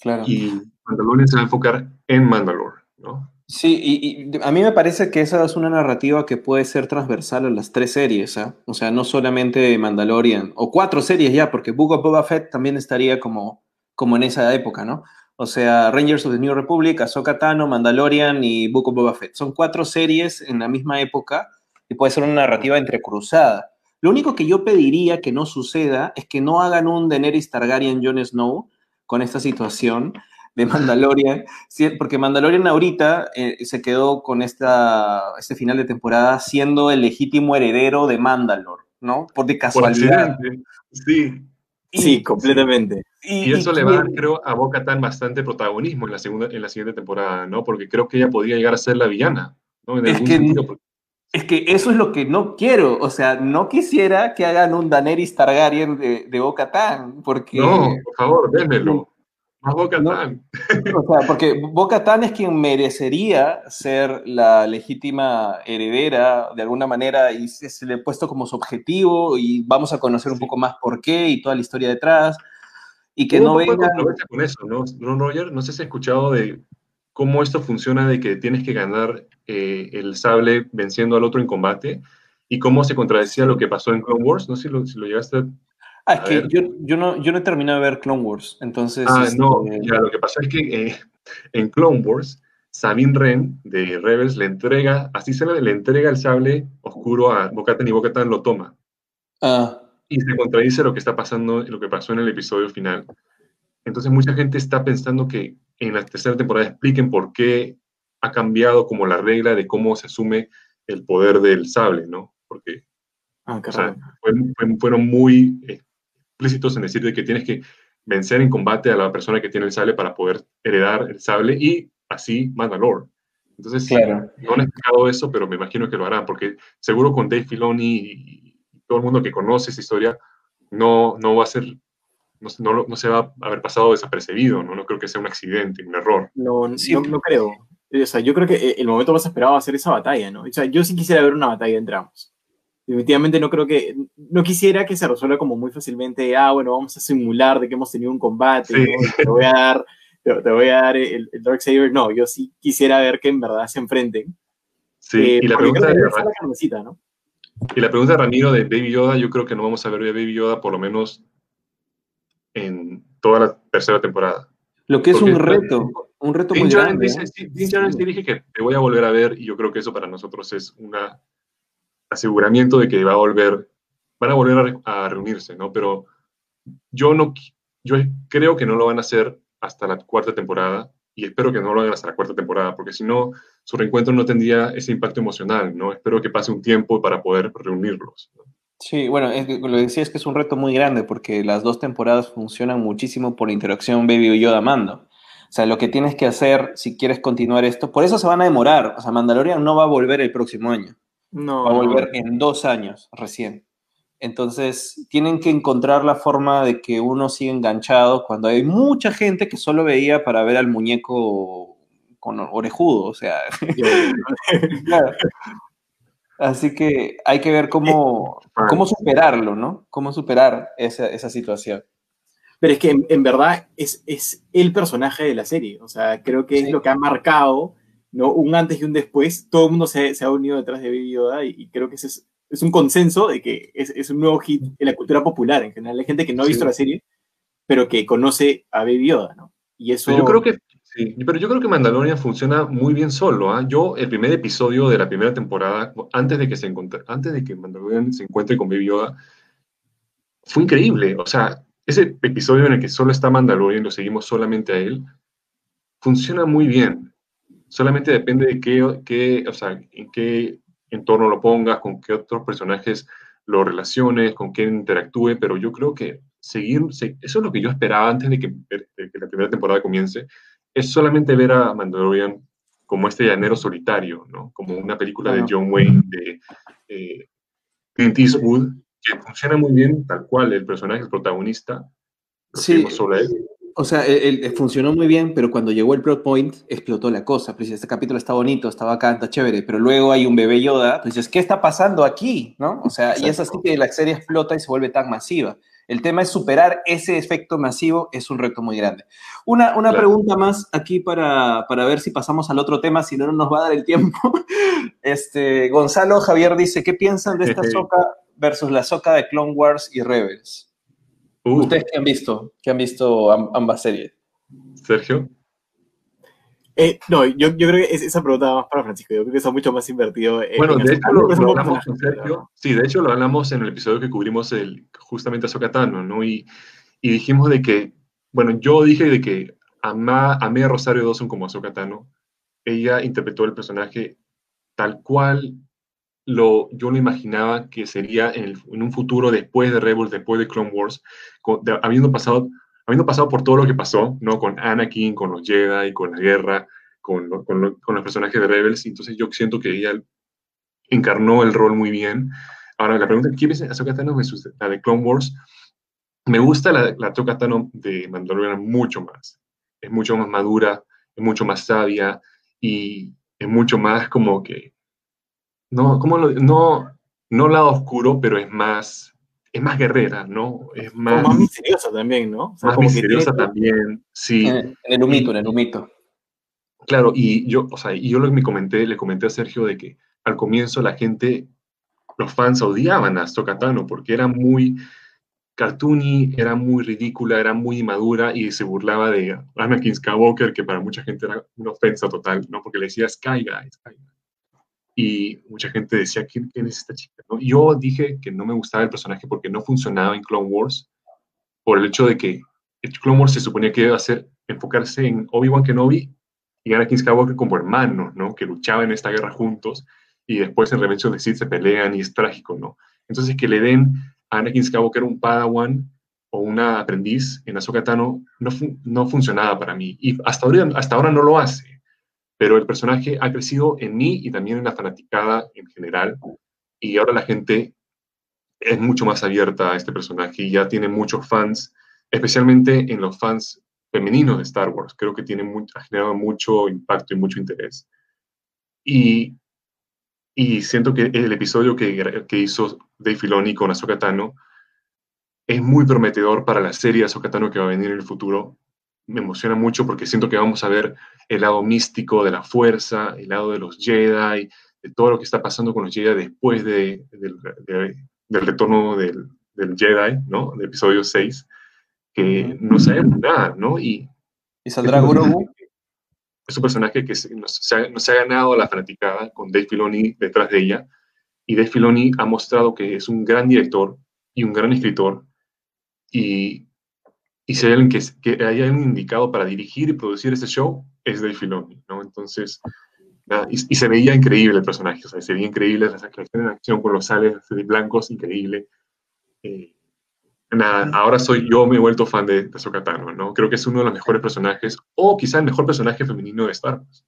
claro. Y Mandalorian se va a enfocar en Mandalore, ¿no? Sí, y, a mí me parece que esa es una narrativa que puede ser transversal a las tres series, ¿ah? O sea, no solamente Mandalorian, o cuatro series ya, porque Book of Boba Fett también estaría como, como en esa época, ¿no? O sea, Rangers of the New Republic, Ahsoka Tano, Mandalorian y Book of Boba Fett. Son cuatro series en la misma época y puede ser una narrativa entrecruzada. Lo único que yo pediría que no suceda es que no hagan un Daenerys Targaryen Jon Snow con esta situación de Mandalorian, porque Mandalorian ahorita eh, se quedó con esta, este final de temporada siendo el legítimo heredero de Mandalor, ¿no? Por de casualidad. Sí. sí, completamente. Y, eso le va a dar, creo, a Boca Tan bastante protagonismo en la, segunda, en la siguiente temporada, ¿no? Porque creo que ella podría llegar a ser la villana, ¿no? es que, Es que eso es lo que no quiero. O sea, no quisiera que hagan un Daenerys Targaryen de, de Boca Tan, porque. No, por favor, démelo. Más Boca O sea, porque Boca es quien merecería ser la legítima heredera de alguna manera y se le ha puesto como su objetivo y vamos a conocer un poco más por qué y toda la historia detrás. Y que no venga. con eso, ¿no? ¿no, Roger? No sé si has escuchado de cómo esto funciona de que tienes que ganar eh, el sable venciendo al otro en combate y cómo se contradecía lo que pasó en Clone Wars. No sé si lo, si lo llegaste a Ah, es que yo, yo, no, yo no he terminado de ver Clone Wars, entonces... Ah, no, este, ya, lo que pasa es que eh, en Clone Wars, Sabine Wren de Rebels le entrega, así se le, le entrega el sable oscuro a Bocatan y Bocatan lo toma. Ah. Y se contradice lo que está pasando, lo que pasó en el episodio final. Entonces mucha gente está pensando que en la tercera temporada expliquen por qué ha cambiado como la regla de cómo se asume el poder del sable, ¿no? Porque ah, o sea, fueron muy eh, explícitos en decir de que tienes que vencer en combate a la persona que tiene el sable para poder heredar el sable y así Mandalore. Entonces, no han explicado eso, pero me imagino que lo harán, porque seguro con Dave Filoni y, todo el mundo que conoce esa historia, no, no va a ser, no, no, no, se va a haber pasado desapercibido, ¿no? No creo que sea un accidente, un error. No, no, no creo. O sea, yo creo que el momento más esperado va a ser esa batalla, ¿no? O sea, yo sí quisiera ver una batalla entre ambos definitivamente no creo que, no quisiera que se resuelva como muy fácilmente, ah, bueno, vamos a simular de que hemos tenido un combate, te voy a dar, te, voy a dar el, Dark Saber. No, yo sí quisiera ver que en verdad se enfrenten. Sí, eh, y la pregunta de, la ¿no? Y la pregunta de Ramiro de Baby Yoda, yo creo que no vamos a ver a Baby Yoda por lo menos en toda la tercera temporada. Lo que es un reto, un reto muy grande. Dice, sí, dije que te voy a volver a ver y yo creo que eso para nosotros es una aseguramiento de que va a volver, van a volver a, reunirse, ¿no? Pero yo no, yo creo que no lo van a hacer hasta la cuarta temporada y espero que no lo hagan hasta la cuarta temporada, porque si no, su reencuentro no tendría ese impacto emocional, ¿no? Espero que pase un tiempo para poder reunirlos. Sí, bueno, lo que decía es que es un reto muy grande porque las dos temporadas funcionan muchísimo por la interacción Baby Yoda-Mando. O sea, lo que tienes que hacer si quieres continuar esto, por eso se van a demorar. O sea, Mandalorian no va a volver el próximo año. No. Va a volver en dos años recién. Entonces, tienen que encontrar la forma de que uno siga enganchado cuando hay mucha gente que solo veía para ver al muñeco con orejudo, o sea. Así que hay que ver cómo, cómo superarlo, ¿no? Cómo superar esa, esa situación. Pero es que en, verdad es, es, el personaje de la serie, o sea, creo que es lo que ha marcado ¿no? Un antes y un después, todo el mundo se, se ha unido detrás de Baby Yoda y, creo que ese es, es, un consenso de que es, es, un nuevo hit en la cultura popular en general. Hay gente que no ha visto la serie, pero que conoce a Baby Yoda, ¿no? Y eso... yo creo que, sí, pero yo creo que Mandalorian funciona muy bien solo. ¿ah? Yo, el primer episodio de la primera temporada, antes de que se encontre, antes de que Mandalorian se encuentre con Baby Yoda, fue increíble. O sea, ese episodio en el que solo está Mandalorian, lo seguimos solamente a él, funciona muy bien solamente depende de qué, qué, o sea, en qué entorno lo pongas, con qué otros personajes lo relaciones, con quién interactúe, pero yo creo que seguir, eso es lo que yo esperaba antes de que, la primera temporada comience, es solamente ver a Mandalorian como este llanero solitario, ¿no? Como una película de John Wayne, de, Clint Eastwood, que funciona muy bien tal cual, el personaje, el protagonista. Sí. O sea, el, funcionó muy bien, pero cuando llegó el plot point, explotó la cosa. Pues este capítulo está bonito, está bacán, está chévere, pero luego hay un bebé Yoda, pues dices, ¿qué está pasando aquí? ¿No? O sea, y es así que la serie explota y se vuelve tan masiva. El tema es superar ese efecto masivo, es un reto muy grande. Una, una pregunta más aquí para, para, ver si pasamos al otro tema, si no, no nos va a dar el tiempo. Este, Gonzalo Javier dice, ¿qué piensan de esta soca versus la soca de Clone Wars y Rebels? Uh. ¿Ustedes qué han visto? ¿Qué han visto ambas series? Sergio. Eh, no, yo, yo, creo que esa pregunta va más para Francisco. Yo creo que está mucho más invertido. bueno, de hecho, lo, hablamos con Sergio. Sí, de hecho, lo hablamos en el episodio que cubrimos el, justamente a Sokatano, ¿no? Y, y, dijimos de que, bueno, yo dije de que amé a Rosario Dawson como a Sokatano. Ella interpretó el personaje tal cual lo, yo lo imaginaba que sería en, un futuro después de Rebels, después de Clone Wars, habiendo, pasado, habiendo pasado por todo lo que pasó, ¿no? Con Anakin, con los Jedi, con la guerra, con, con, los personajes de Rebels. Entonces yo siento que ella encarnó el rol muy bien. Ahora, la pregunta, ¿qué ves Ahsoka Tano la de Clone Wars? Me gusta la, la Ahsoka Tano de Mandalorian mucho más. Es mucho más madura, es mucho más sabia y es mucho más como que no, ¿cómo lo, no, no lado oscuro, pero es más, es más guerrera, ¿no? Es más, más misteriosa también, ¿no? más misteriosa también, sí. En, el humito, en el humito. Claro, y yo, o sea, y yo lo que me comenté, le comenté a Sergio de que al comienzo la gente, los fans odiaban a Stokatano porque era muy cartoony, era muy ridícula, era muy inmadura y se burlaba de Anakin Skywalker, que para mucha gente era una ofensa total, ¿no? Porque le decía Sky Guy, Sky Guy y mucha gente decía, ¿quién, es esta chica? Yo dije que no me gustaba el personaje porque no funcionaba en Clone Wars, por el hecho de que Clone Wars se suponía que iba a enfocarse en Obi-Wan Kenobi y Anakin Skywalker como hermanos, ¿no? Que luchaban en esta guerra juntos y después en Revenge of the Sith se pelean y es trágico, ¿no? Entonces que le den a Anakin Skywalker un Padawan o una aprendiz en Ahsoka Tano no, no funcionaba para mí y hasta ahora, hasta ahora no lo hace pero el personaje ha crecido en mí y también en la fanaticada en general, y ahora la gente es mucho más abierta a este personaje y ya tiene muchos fans, especialmente en los fans femeninos de Star Wars. Creo que tiene ha generado mucho impacto y mucho interés. Y, y siento que el episodio que, hizo Dave Filoni con Ahsoka es muy prometedor para la serie Ahsoka que va a venir en el futuro me emociona mucho porque siento que vamos a ver el lado místico de la fuerza, el lado de los Jedi, de todo lo que está pasando con los Jedi después de, del retorno del, Jedi, ¿no? De episodio 6, que no sabemos nada, ¿no? Y, ¿Y saldrá Grogu? Es un personaje que nos, se ha, ganado la fanaticada con Dave Filoni detrás de ella. Y Dave Filoni ha mostrado que es un gran director y un gran escritor. Y y si hay alguien que, que haya indicado para dirigir y producir ese show, es Dave Filoni, ¿no? Entonces, y, se veía increíble el personaje, o sea, se veía increíble la acción en acción con los sales blancos, increíble. Eh, nada, ahora soy yo, me he vuelto fan de, de Sokatano, ¿no? Creo que es uno de los mejores personajes, o quizá el mejor personaje femenino de Star Wars.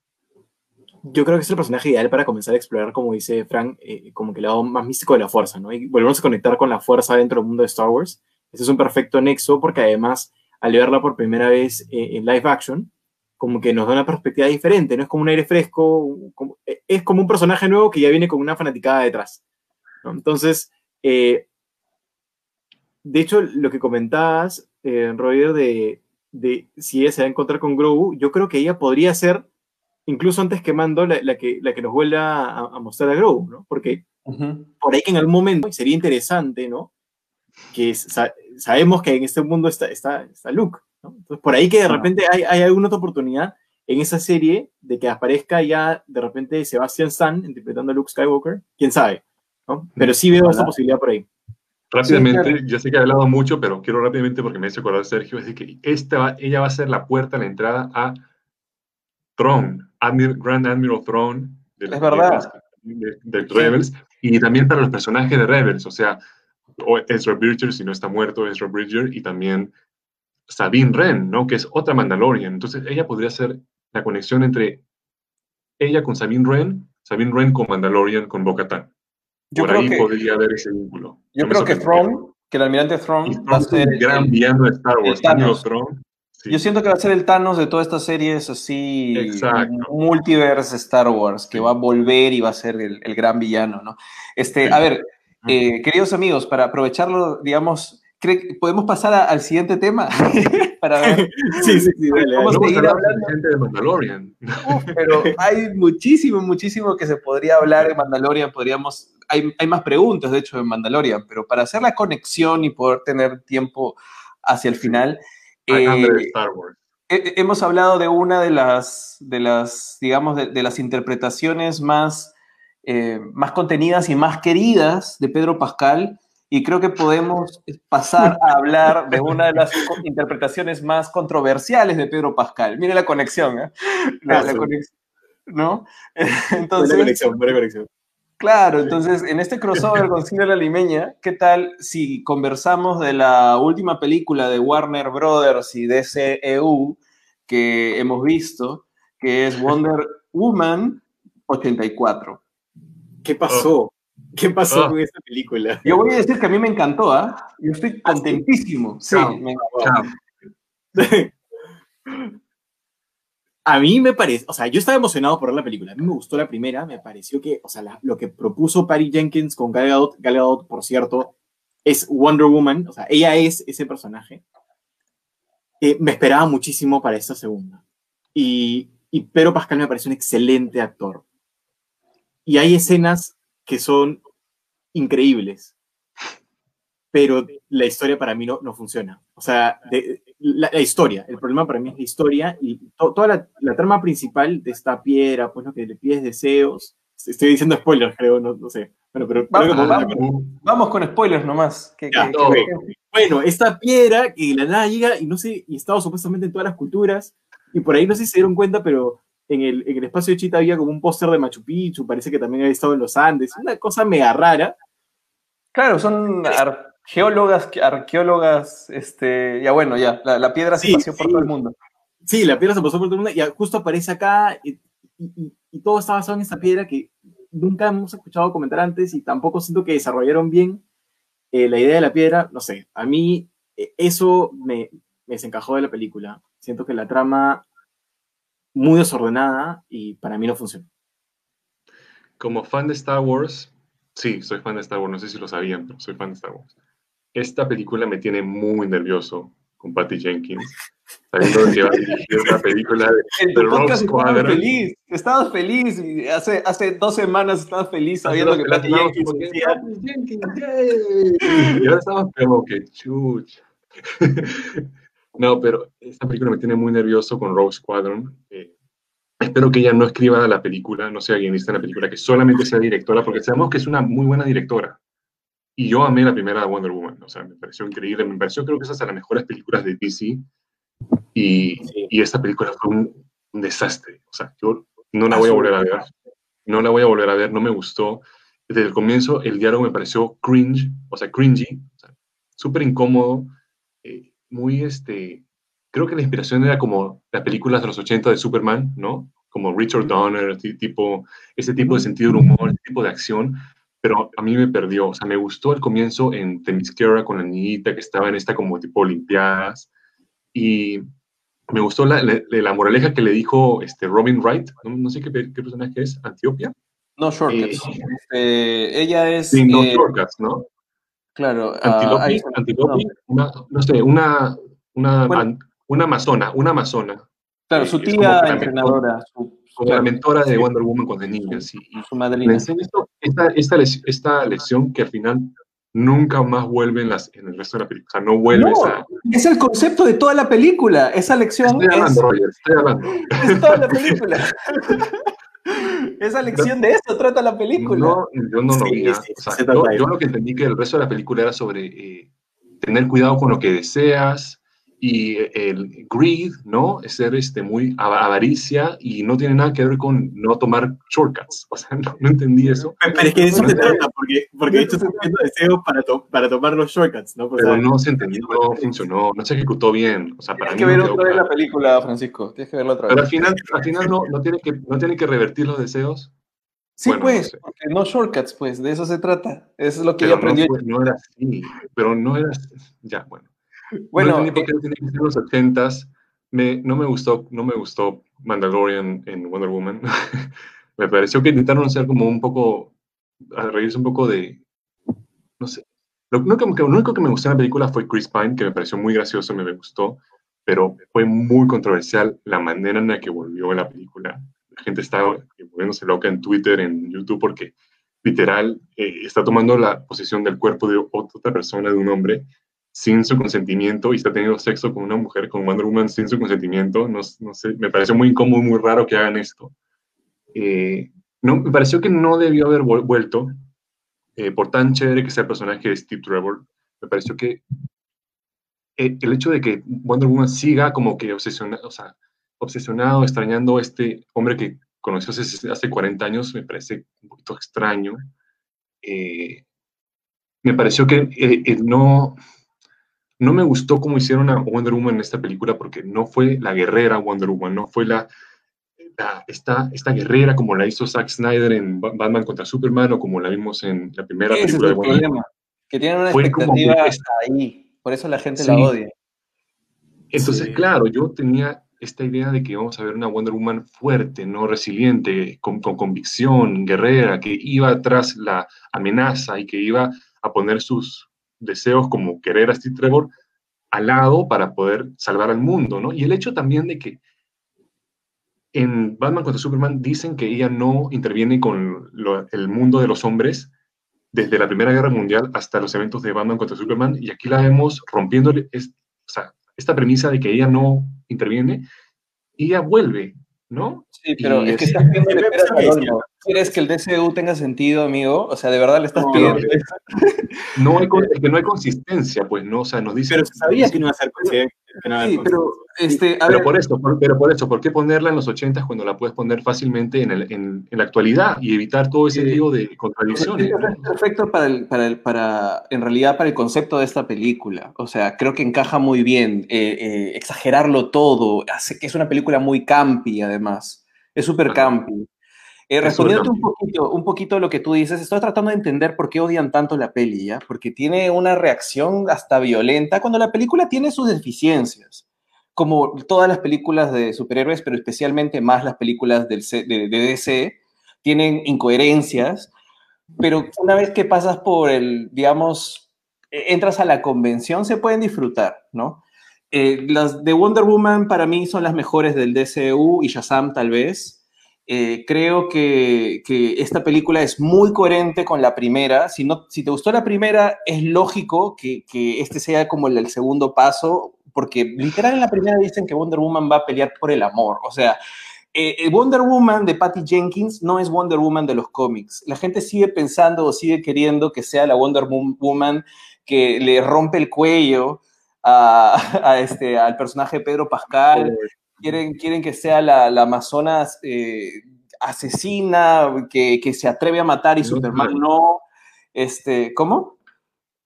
Yo creo que es el personaje ideal para comenzar a explorar, como dice Frank, eh, como que el lado más místico de la fuerza, ¿no? Y volvemos a conectar con la fuerza dentro del mundo de Star Wars ese es un perfecto nexo porque además al verla por primera vez eh, en live action, como que nos da una perspectiva diferente, no es como un aire fresco, eh, es como un personaje nuevo que ya viene con una fanaticada detrás. Entonces, eh, de hecho, lo que comentabas, eh, Roger, de, de, si ella se va a encontrar con Grogu, yo creo que ella podría ser, incluso antes que Mando, la, que, la que nos vuelva a, mostrar a Grogu, ¿no? Porque por ahí que en algún momento sería interesante, ¿no? Que sabemos que en este mundo está, está, está Luke. Entonces, por ahí que de repente hay, hay, alguna otra oportunidad en esa serie de que aparezca ya de repente Sebastian Stan interpretando a Luke Skywalker, quién sabe. ¿no? Pero sí veo esa posibilidad por ahí. Rápidamente, ya sé que he hablado mucho, pero quiero rápidamente porque me hace acordar Sergio, es de que esta, ella va a ser la puerta, la entrada a Throne, Grand Admiral Throne de, es verdad. de, de Rebels, y también para los personajes de Rebels, o sea, Ezra Bridger, si no está muerto, Ezra Bridger, y también Sabine Wren, ¿no? Que es otra Mandalorian. Entonces, ella podría ser la conexión entre ella con Sabine Wren, Sabine Wren con Mandalorian, con bo por ahí podría haber ese vínculo. Yo creo que Throne, que el almirante Throne va a ser el gran villano de Star Wars, Throne. Yo siento que va a ser el Thanos de todas estas series así, multiverse Star Wars, que va a volver y va a ser el, gran villano, ¿no? Este, A ver, eh, queridos amigos, para aprovecharlo, digamos, ¿podemos pasar al siguiente tema? para sí, sí, sí, dale, Vamos a seguir hablando. de Mandalorian. pero hay muchísimo, muchísimo que se podría hablar de Mandalorian, podríamos, hay, hay más preguntas, de hecho, de Mandalorian, pero para hacer la conexión y poder tener tiempo hacia el final... Eh, hemos hablado de una de las, de las digamos, de, las interpretaciones más, eh, más contenidas y más queridas de Pedro Pascal, y creo que podemos pasar a hablar de una de las interpretaciones más controversiales de Pedro Pascal. Mire la conexión, ¿eh? La, ah, conexión, ¿no? Entonces, buena conexión, buena conexión. Claro, entonces en este crossover con Cine La Limeña, ¿qué tal si conversamos de la última película de Warner Brothers y DCEU que hemos visto, que es Wonder Woman 84? ¿Qué pasó? ¿Qué pasó con esta película? Yo voy a decir que a mí me encantó, ¿ah? Yo estoy ah, contentísimo. Sí, me encantó. A mí me parece, o sea, yo estaba emocionado por ver la película. A mí me gustó la primera, me pareció que, o sea, lo que propuso Patty Jenkins con Gal Gadot, Gal Gadot, por cierto, es Wonder Woman, o sea, ella es ese personaje. Eh, me esperaba muchísimo para esta segunda. Y, y Pedro Pascal me parece un excelente actor. Y hay escenas que son increíbles, pero la historia para mí no, no funciona. O sea, la, historia, el problema para mí es la historia y toda la, la, trama principal de esta piedra, pues lo que le pides deseos. Estoy diciendo spoilers, creo, no, no sé. Bueno, pero vamos, con spoilers nomás. bueno, esta piedra que la nada llega y no sé, y estaba supuestamente en todas las culturas, y por ahí no sé si se dieron cuenta, pero en el, en el espacio de Chita había como un póster de Machu Picchu, parece que también había estado en los Andes, una cosa mega rara. Claro, son geólogas, arqueólogas, este, ya bueno, ya, la, piedra se pasó por todo el mundo. Sí, la piedra se pasó por todo el mundo y justo aparece acá y, todo está basado en esta piedra que nunca hemos escuchado comentar antes y tampoco siento que desarrollaron bien eh, la idea de la piedra, no sé, a mí eh, eso me, me desencajó de la película. Siento que la trama muy desordenada y para mí no funciona. Como fan de Star Wars, sí, soy fan de Star Wars, no sé si lo sabían, pero soy fan de Star Wars. Esta película me tiene muy nervioso con Patty Jenkins, sabiendo que va a dirigir una película de, de Rogue Squadron. feliz, estabas feliz, y hace, hace dos semanas estabas feliz sabiendo que Patty Jenkins, Y ahora como que chuch. No, pero esta película me tiene muy nervioso con Rogue Squadron. Eh, espero que ella no escriba la película, no sea guionista en la película, que solamente sea directora, porque sabemos que es una muy buena directora. Y yo amé la primera Wonder Woman, o sea, me pareció increíble, me pareció creo que es hasta las mejores películas de DC. Y, y esta película fue un, desastre. O sea, yo no la voy a volver a ver. No la voy a volver a ver, no me gustó. Desde el comienzo el diálogo me pareció cringe, o sea, cringy, súper incómodo muy, este, creo que la inspiración era como las películas de los 80 de Superman, ¿no? Como Richard Donner, tipo, ese tipo de sentido de humor, ese tipo de acción, pero a mí me perdió, o sea, me gustó el comienzo en Themyscira con la niñita que estaba en esta como tipo Olimpiadas, y me gustó la, la, moraleja que le dijo este Robin Wright, no, sé qué, qué, personaje es, Antioquia. No Shortcuts. Eh, este, ella es. Sí, no eh, Shortcuts, ¿no? Claro. Uh, una, no sé, una, una, una amazona, una amazona. Claro, su tía entrenadora. Su, como la mentora de Wonder Woman cuando es niña. Sí. Su madrina. esta, esta, esta, lección que al final nunca más vuelve en, las, en el resto de la película. O sea, no vuelve no, Es el concepto de toda la película. Esa lección. Estoy hablando, es, Roger, estoy hablando. Es toda la película. Esa lección de eso trata la película. No, yo no lo vi. o sea, yo, lo que entendí que el resto de la película era sobre eh, tener cuidado con lo que deseas, y el greed, ¿no? Es ser este, muy avaricia y no tiene nada que ver con no tomar shortcuts. O sea, no, entendí eso. Pero es que de eso se trata, porque, porque esto está haciendo deseos para, para tomar los shortcuts, ¿no? Pero no se entendió, no funcionó, no se ejecutó bien. O sea, para Tienes que ver otra vez la película, Francisco. Tienes que verla otra vez. Pero al final, al final no, no, tiene que, no tiene que revertir los deseos. Sí, pues, no porque no shortcuts, pues, de eso se trata. Eso es lo que yo aprendí. No, era así, pero no era, ya, bueno. Bueno, no entendí por qué en los 80 me, no me gustó, no me gustó Mandalorian en Wonder Woman. me pareció que intentaron ser como un poco, a reírse un poco de, no sé. Lo único, que, lo único que me gustó en la película fue Chris Pine, que me pareció muy gracioso, me, me gustó, pero fue muy controversial la manera en la que volvió en la película la gente está volviéndose loca en Twitter, en YouTube, porque literal eh, está tomando la posición del cuerpo de otra persona, de un hombre, sin su consentimiento y está teniendo sexo con una mujer, con Wonder Woman, sin su consentimiento. No, no sé, me pareció muy incómodo, muy raro que hagan esto. Eh, no, me pareció que no debió haber vuelto, eh, por tan chévere que sea el personaje de Steve Trevor. Me pareció que el hecho de que Wonder Woman siga como que obsesionada, o sea, obsesionado, extrañando a este hombre que conoció hace, hace 40 años, me parece un poquito extraño. Eh, me pareció que eh, eh, no, no me gustó cómo hicieron a Wonder Woman en esta película porque no fue la guerrera Wonder Woman, no fue la, esta, esta guerrera como la hizo Zack Snyder en Batman contra Superman o como la vimos en la primera película de Wonder Woman. Que tiene una expectativa ahí, por eso la gente la odia. Entonces, claro, yo tenía esta idea de que vamos a ver una Wonder Woman fuerte, no resiliente, con, convicción, guerrera, que iba tras la amenaza y que iba a poner sus deseos como querer a Steve Trevor al lado para poder salvar al mundo, ¿no? Y el hecho también de que en Batman contra Superman dicen que ella no interviene con el mundo de los hombres desde la Primera Guerra Mundial hasta los eventos de Batman contra Superman, y aquí la vemos rompiendo esta premisa de que ella no interviene y ella vuelve, ¿no? Sí, pero es que estás pidiendo ¿Quieres que el DCU tenga sentido, amigo? O sea, de verdad le estás pidiendo. No, hay, que no hay consistencia, pues, ¿no? O sea, nos dice. Pero sabía que no iba a ser Sí, pero, este, pero por eso, por, pero por eso, ¿por qué ponerla en los 80 cuando la puedes poner fácilmente en, el, en, en la actualidad y evitar todo ese tipo de contradicciones? Es perfecto para, el, para, el, para, en realidad, para el concepto de esta película. O sea, creo que encaja muy bien. Eh, eh, exagerarlo todo, hace que es una película muy campi, además. Es súper campi. Eh, respondiendo un poquito, un poquito lo que tú dices, estoy tratando de entender por qué odian tanto la peli, ¿ya? Porque tiene una reacción hasta violenta cuando la película tiene sus deficiencias, como todas las películas de superhéroes, pero especialmente más las películas del de, DC, tienen incoherencias, pero una vez que pasas por el, digamos, e, entras a la convención, se pueden disfrutar, ¿no? Eh, las de Wonder Woman para mí son las mejores del DCU y Shazam tal vez. Eh, creo que, esta película es muy coherente con la primera. Si, no, si te gustó la primera, es lógico que, este sea como el, segundo paso, porque literal en la primera dicen que Wonder Woman va a pelear por el amor. O sea, eh, Wonder Woman de Patty Jenkins no es Wonder Woman de los cómics. La gente sigue pensando o sigue queriendo que sea la Wonder Woman que le rompe el cuello a, este, al personaje Pedro Pascal, quieren, quieren que sea la, la Amazonas eh, asesina, que, que, se atreve a matar y Superman no. Este, ¿Cómo?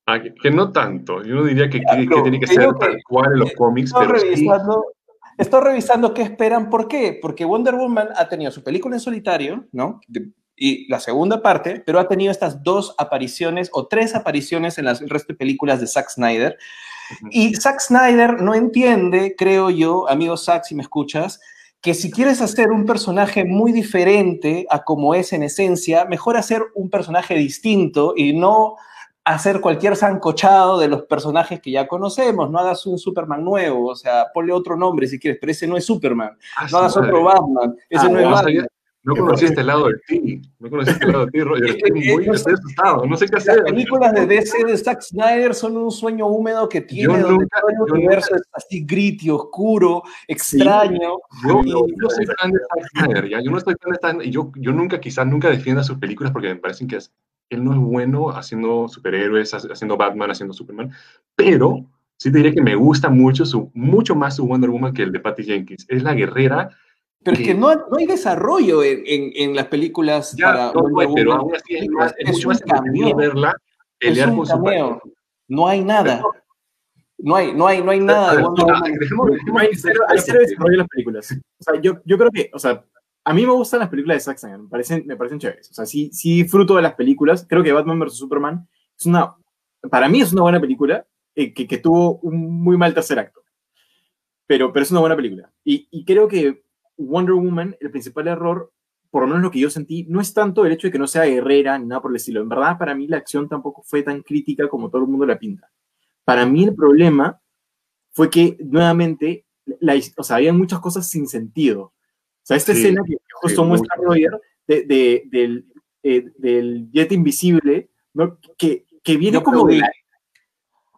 Ah, que, no tanto. Yo no diría que, que tiene que ser tal cual en los cómics, pero revisando, Estoy revisando qué esperan. ¿Por qué? Porque Wonder Woman ha tenido su película en solitario, ¿no? y la segunda parte, pero ha tenido estas dos apariciones o tres apariciones en las, el resto de películas de Zack Snyder. Y Zack Snyder no entiende, creo yo, amigo Zack, si me escuchas, que si quieres hacer un personaje muy diferente a como es en esencia, mejor hacer un personaje distinto y no hacer cualquier zancochado de los personajes que ya conocemos. No hagas un Superman nuevo, o sea, ponle otro nombre si quieres, pero ese no es Superman. Ah, no hagas otro Batman, ese ah, no es Batman. No conocí este lado de ti, no conocí este lado de ti, Roger. Estoy muy asustado, no sé qué hacer. Las películas de DC de Zack Snyder son un sueño húmedo que tiene, donde todo el universo es así gritty, oscuro, extraño. yo, no soy fan de Zack Snyder, ¿ya? yo no estoy fan de Zack yo, yo nunca, quizás nunca defienda sus películas porque me parecen que él no es bueno haciendo superhéroes, haciendo Batman, haciendo Superman, pero sí te diría que me gusta mucho, su, mucho más su Wonder Woman que el de Patty Jenkins. Es la guerrera pero es que no, no hay desarrollo en, en, en las películas ya, para no, pero aún así es, más, es, mucho más entretenido verla pelear con su padre. No hay nada. No hay, no hay, no hay nada de Wonder Woman. hay, cero, desarrollo en las películas. O sea, yo, yo creo que, o sea, a mí me gustan las películas de Zack Snyder, me parecen, me parecen chéveres. O sea, sí, sí disfruto de las películas. Creo que Batman vs. Superman es una, para mí es una buena película eh, que, que, tuvo un muy mal tercer acto. Pero, pero es una buena película. Y, y creo que Wonder Woman, el principal error, por lo menos lo que yo sentí, no es tanto el hecho de que no sea guerrera ni nada por el estilo. En verdad, para mí la acción tampoco fue tan crítica como todo el mundo la pinta. Para mí el problema fue que nuevamente, la, o sea, había muchas cosas sin sentido. O sea, esta sí, escena que justo sí, muestra Roger de, de, del, eh, del jet invisible, ¿no? que, que viene como de la,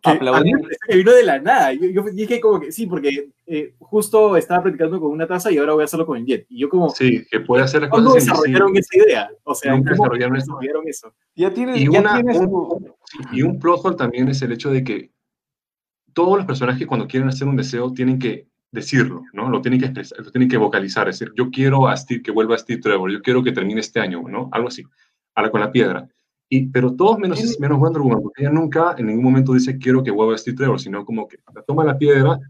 que, Aplaudir. vino de la nada. Yo, yo, dije como que sí, porque eh, justo estaba practicando con una taza y ahora voy a hacerlo con el jet. Y yo como... Sí, que puede hacer las ¿Cómo cosas desarrollaron esa idea? O sea, Nunca ¿cómo desarrollaron eso. eso? Ya tienes, Y, ya una, tienes un, y un plot hole también es el hecho de que todos los personajes cuando quieren hacer un deseo tienen que decirlo, ¿no? Lo tienen que expresar, lo tienen que vocalizar, es decir, yo quiero a Steve, que vuelva a Steve Trevor, yo quiero que termine este año, ¿no? Algo así, ahora con la piedra. Y, pero todos menos, menos Wonder Woman, porque ella nunca en ningún momento dice quiero que vuelva a Steve Trevor, sino como que toma la piedra,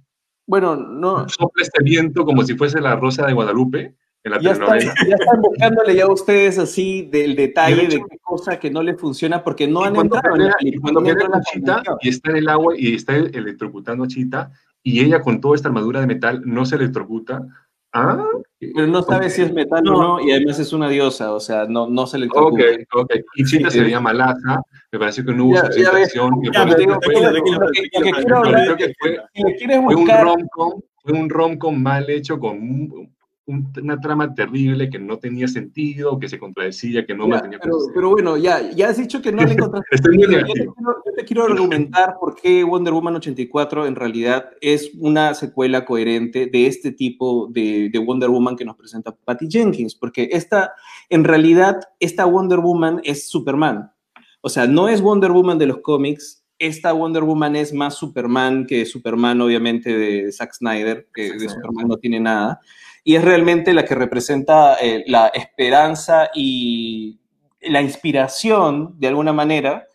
Bueno, no, sopla este viento como si fuese la rosa de Guadalupe en la ya están, ya están buscándole ya ustedes así del detalle De qué cosa que no le funciona porque no y han cuando entrado en la película, cuando no con la Chita y está en el agua y está electrocutando a Chita y ella con toda esta armadura de metal no se electrocuta. Ah, Pero no sabe Ok. si es metal o no, y además es una diosa, o sea, no, no se le ok, ok. Y Chita Sí, se sí. veía malaza, me parece que no hubo tranquilo, Lo que- quiero hablar fue un rom-com mal hecho con un- un- una trama terrible que no tenía sentido, que se contradecía, que no Ya, mantenía pero, pero bueno, ya, ya has dicho que no le encontraste. Yo, te quiero, yo te quiero argumentar por qué Wonder Woman 84 en realidad es una secuela coherente de este tipo de, de Wonder Woman que nos presenta Patty Jenkins, porque esta, en realidad, esta Wonder Woman es Superman. O sea, no es Wonder Woman de los cómics. Esta Wonder Woman es más Superman que Superman, obviamente, de Zack Snyder, que Zack de Snyder. Superman no tiene nada. Y es realmente la que representa eh, la esperanza y la inspiración, de alguna manera,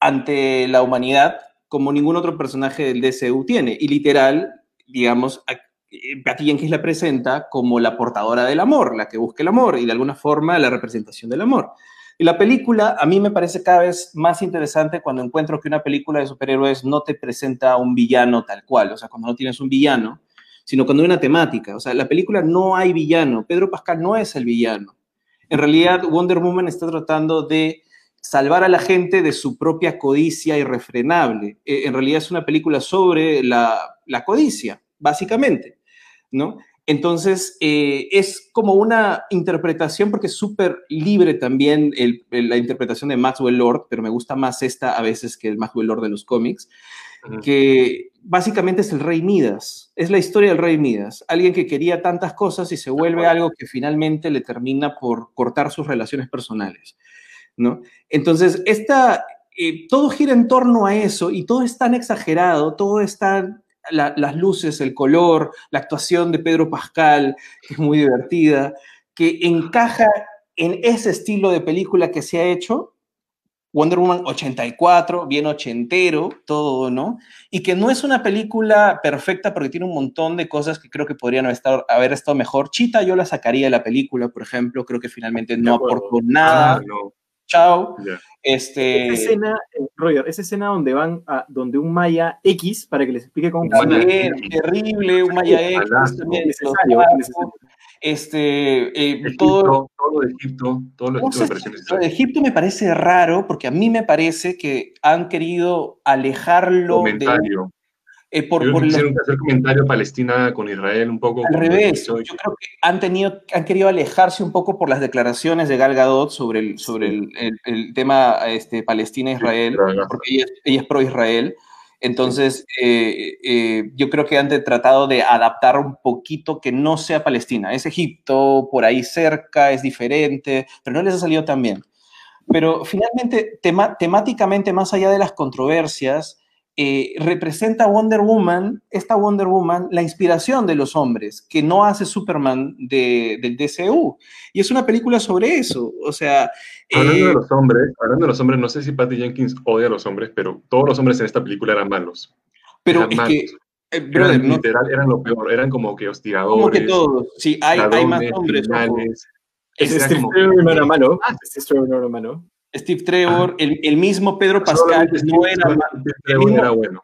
ante la humanidad, como ningún otro personaje del DCU tiene. Y literal, digamos, a- eh, Patty Jenkins la presenta como la portadora del amor, la que busca el amor, y de alguna forma la representación del amor. Y la película a mí me parece cada vez más interesante cuando encuentro que una película de superhéroes no te presenta a un villano tal cual, o sea, cuando no tienes un villano, sino cuando hay una temática. O sea, la película no hay villano, Pedro Pascal no es el villano. En realidad, Wonder Woman está tratando de salvar a la gente de su propia codicia irrefrenable. Eh, en realidad es una película sobre la, la codicia, básicamente, ¿no? Entonces, eh, es como una interpretación, porque es súper libre también el- el- la interpretación de Maxwell Lord, pero me gusta más esta a veces que el Maxwell Lord de los cómics, que básicamente es el rey Midas, es la historia del rey Midas, alguien que quería tantas cosas y se vuelve algo que finalmente le termina por cortar sus relaciones personales, ¿no? Entonces, esta, eh, todo gira en torno a eso y todo es tan exagerado, todo está, la- las luces, el color, la actuación de Pedro Pascal, que es muy divertida, que encaja en ese estilo de película que se ha hecho, Wonder Woman 84, bien ochentero, todo, ¿no? Y que no es una película perfecta porque tiene un montón de cosas que creo que podrían haber estado, haber estado mejor. Chita yo la sacaría de la película, por ejemplo, creo que finalmente no aportó nada. Ah, no, Chao. Este, Esa escena, eh, Roger, esa escena donde van a donde un maya X para que les explique cómo funciona. terrible, un Maya X, Innecesario, los innecesario. Este, eh, Egipto, todo, todo, de Egipto, pareció lo de necesario. Egipto me parece raro porque a mí me parece que han querido alejarlo de, Comentario. eh, por, Yo por los- quisieron hacer comentario Palestina con Israel un poco. al revés. Yo creo que han tenido, han querido alejarse un poco por las declaraciones de Gal Gadot sobre el, sobre el, el- el tema este, Palestina-Israel, Gaza. porque ella, es- ella es pro-Israel. Entonces, eh, eh, yo creo que han tratado de adaptar un poquito que no sea Palestina. Es Egipto, por ahí cerca, es diferente, pero no les ha salido tan bien. Pero finalmente, temáticamente, más allá de las controversias, eh, representa Wonder Woman, esta Wonder Woman, la inspiración de los hombres, que no hace Superman de, del DCU. Y es una película sobre eso. O sea, Hablando eh, de los hombres, hablando de los hombres, no sé si Patty Jenkins odia a los hombres, pero todos los hombres en esta película eran malos. pero eran es malos. que Eh, eran, literal, eran lo peor, eran como que hostigadores. Como que todos, sí, hay, hay más hombres. Steve Trevor no era malo. Steve Trevor no era malo. Steve Trevor, el, el, mismo Pedro Pascal no era, era bueno.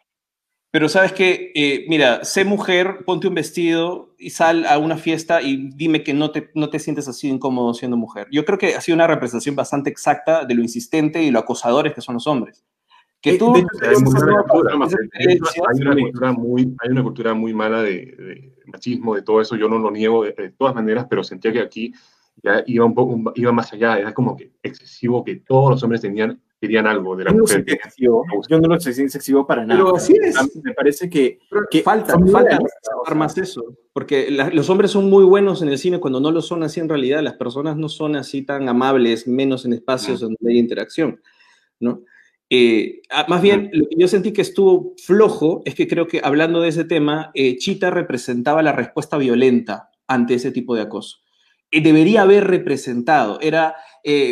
Pero sabes que, eh, mira, sé mujer, ponte un vestido y sal a una fiesta y dime que no te, no te sientes así incómodo siendo mujer. Yo creo que ha sido una representación bastante exacta de lo insistente y lo acosadores que son los hombres. Que tú, hay, una cultura, muy, hay una cultura muy mala de, machismo, de todo eso, yo no lo niego de, todas maneras, pero sentía que aquí ya iba un poco, iba más allá, era como que excesivo que todos los hombres tenían querían algo de la yo mujer. No yo no lo sé excesivo para nada. Pero así es. Me parece que, que falta, falta más eso. Porque los hombres son muy buenos en el cine cuando no lo son así en realidad. Las personas no son así tan amables, menos en espacios donde hay interacción. ¿no? Eh, ah, más bien, lo que yo sentí que estuvo flojo es que creo que hablando de ese tema, eh, Chita representaba la respuesta violenta ante ese tipo de acoso. Eh, debería haber representado. Era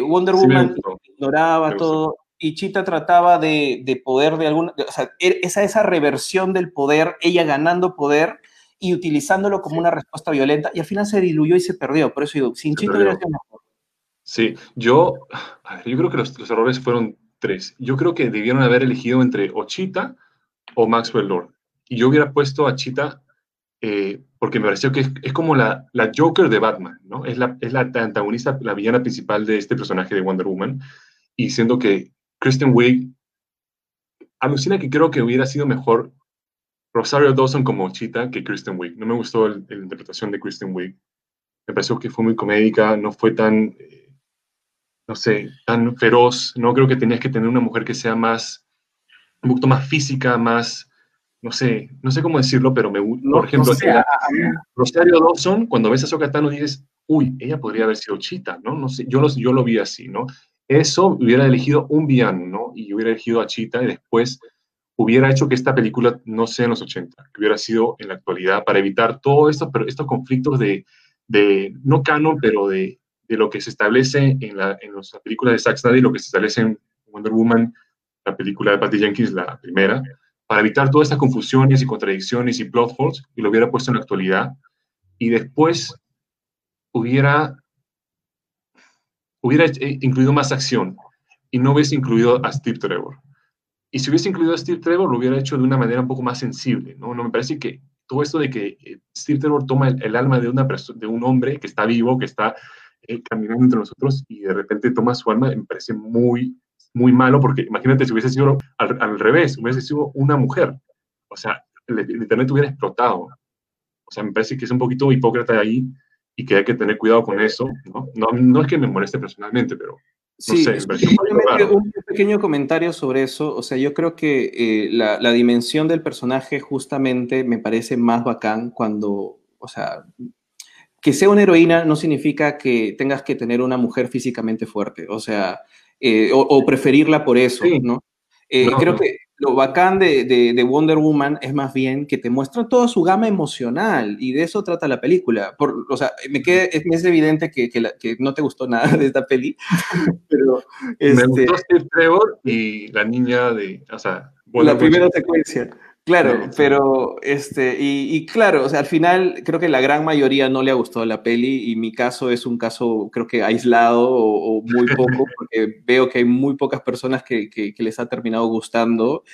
Wonder Woman ignoraba todo y Chita trataba de, de poder de alguna, o sea, er, esa, esa reversión del poder, ella ganando poder y utilizándolo como una respuesta violenta y al final se diluyó y se perdió. Por eso digo, sin Chita hubiera sido mejor. Sí, yo, yo creo que los, los, errores fueron tres. Yo creo que debieron haber elegido entre o Chita o Maxwell Lord. Y yo hubiera puesto a Chita eh, porque me pareció que es, como la, la, Joker de Batman, ¿no? Es la, es la antagonista, la villana principal de este personaje de Wonder Woman y siendo que Kristen Wiig, alucina que creo que hubiera sido mejor Rosario Dawson como Chita que Kristen Wiig. No me gustó la interpretación de Kristen Wiig. Me pareció que fue muy comédica, no fue tan, eh, no sé, tan feroz. No creo que tenías que tener una mujer que sea más, un poquito más física, más, no sé, no sé cómo decirlo, pero me gusta. por ejemplo, Rosario Dawson, cuando ves a Sokatano dices, uy, ella podría haber sido Chita, ¿no? No sé, yo lo, yo lo vi así, ¿no? eso hubiera elegido un villano, ¿no? Y hubiera elegido a Chita y después hubiera hecho que esta película no sea en los 80, que hubiera sido en la actualidad para evitar todos estos, estos conflictos de, de, no canon, pero de, de lo que se establece en, la, en las películas de Zack Snyder y lo que se establece en Wonder Woman, la película de Patty Jenkins, la primera, para evitar todas estas confusiones y contradicciones y plot holes, y lo hubiera puesto en la actualidad. Y después hubiera eh, incluido más acción y no hubiese incluido a Steve Trevor. Y si hubiese incluido a Steve Trevor, lo hubiera hecho de una manera un poco más sensible, ¿no? me parece que todo esto de que eh, Steve Trevor toma el, alma de un hombre que está vivo, que está eh, caminando entre nosotros y de repente toma su alma, me parece muy, muy malo, porque imagínate si hubiese sido al, al revés, hubiese sido una mujer. O sea, el, el, Internet hubiera explotado. O sea, me parece que es un poquito hipócrita ahí y que hay que tener cuidado con eso, ¿no? No, no es que me moleste personalmente, pero no sí, sé. un pequeño comentario sobre eso, o sea, yo creo que eh, la, la, dimensión del personaje justamente me parece más bacán cuando, o sea, que sea una heroína no significa que tengas que tener una mujer físicamente fuerte, o sea, eh, o, preferirla por eso, ¿no? Eh, creo que lo bacán de, de, Wonder Woman es más bien que te muestra toda su gama emocional y de eso trata la película. Por, o sea, me, queda, es, es evidente que, que, que, no te gustó nada de esta peli, pero... Este, me gustó Steve Trevor y la niña de... O sea, la primera secuencia. Claro, pero este, y, claro, o sea, al final creo que la gran mayoría no le ha gustado la peli y mi caso es un caso creo que aislado o, muy poco, porque veo que hay muy pocas personas que, que, les ha terminado gustando,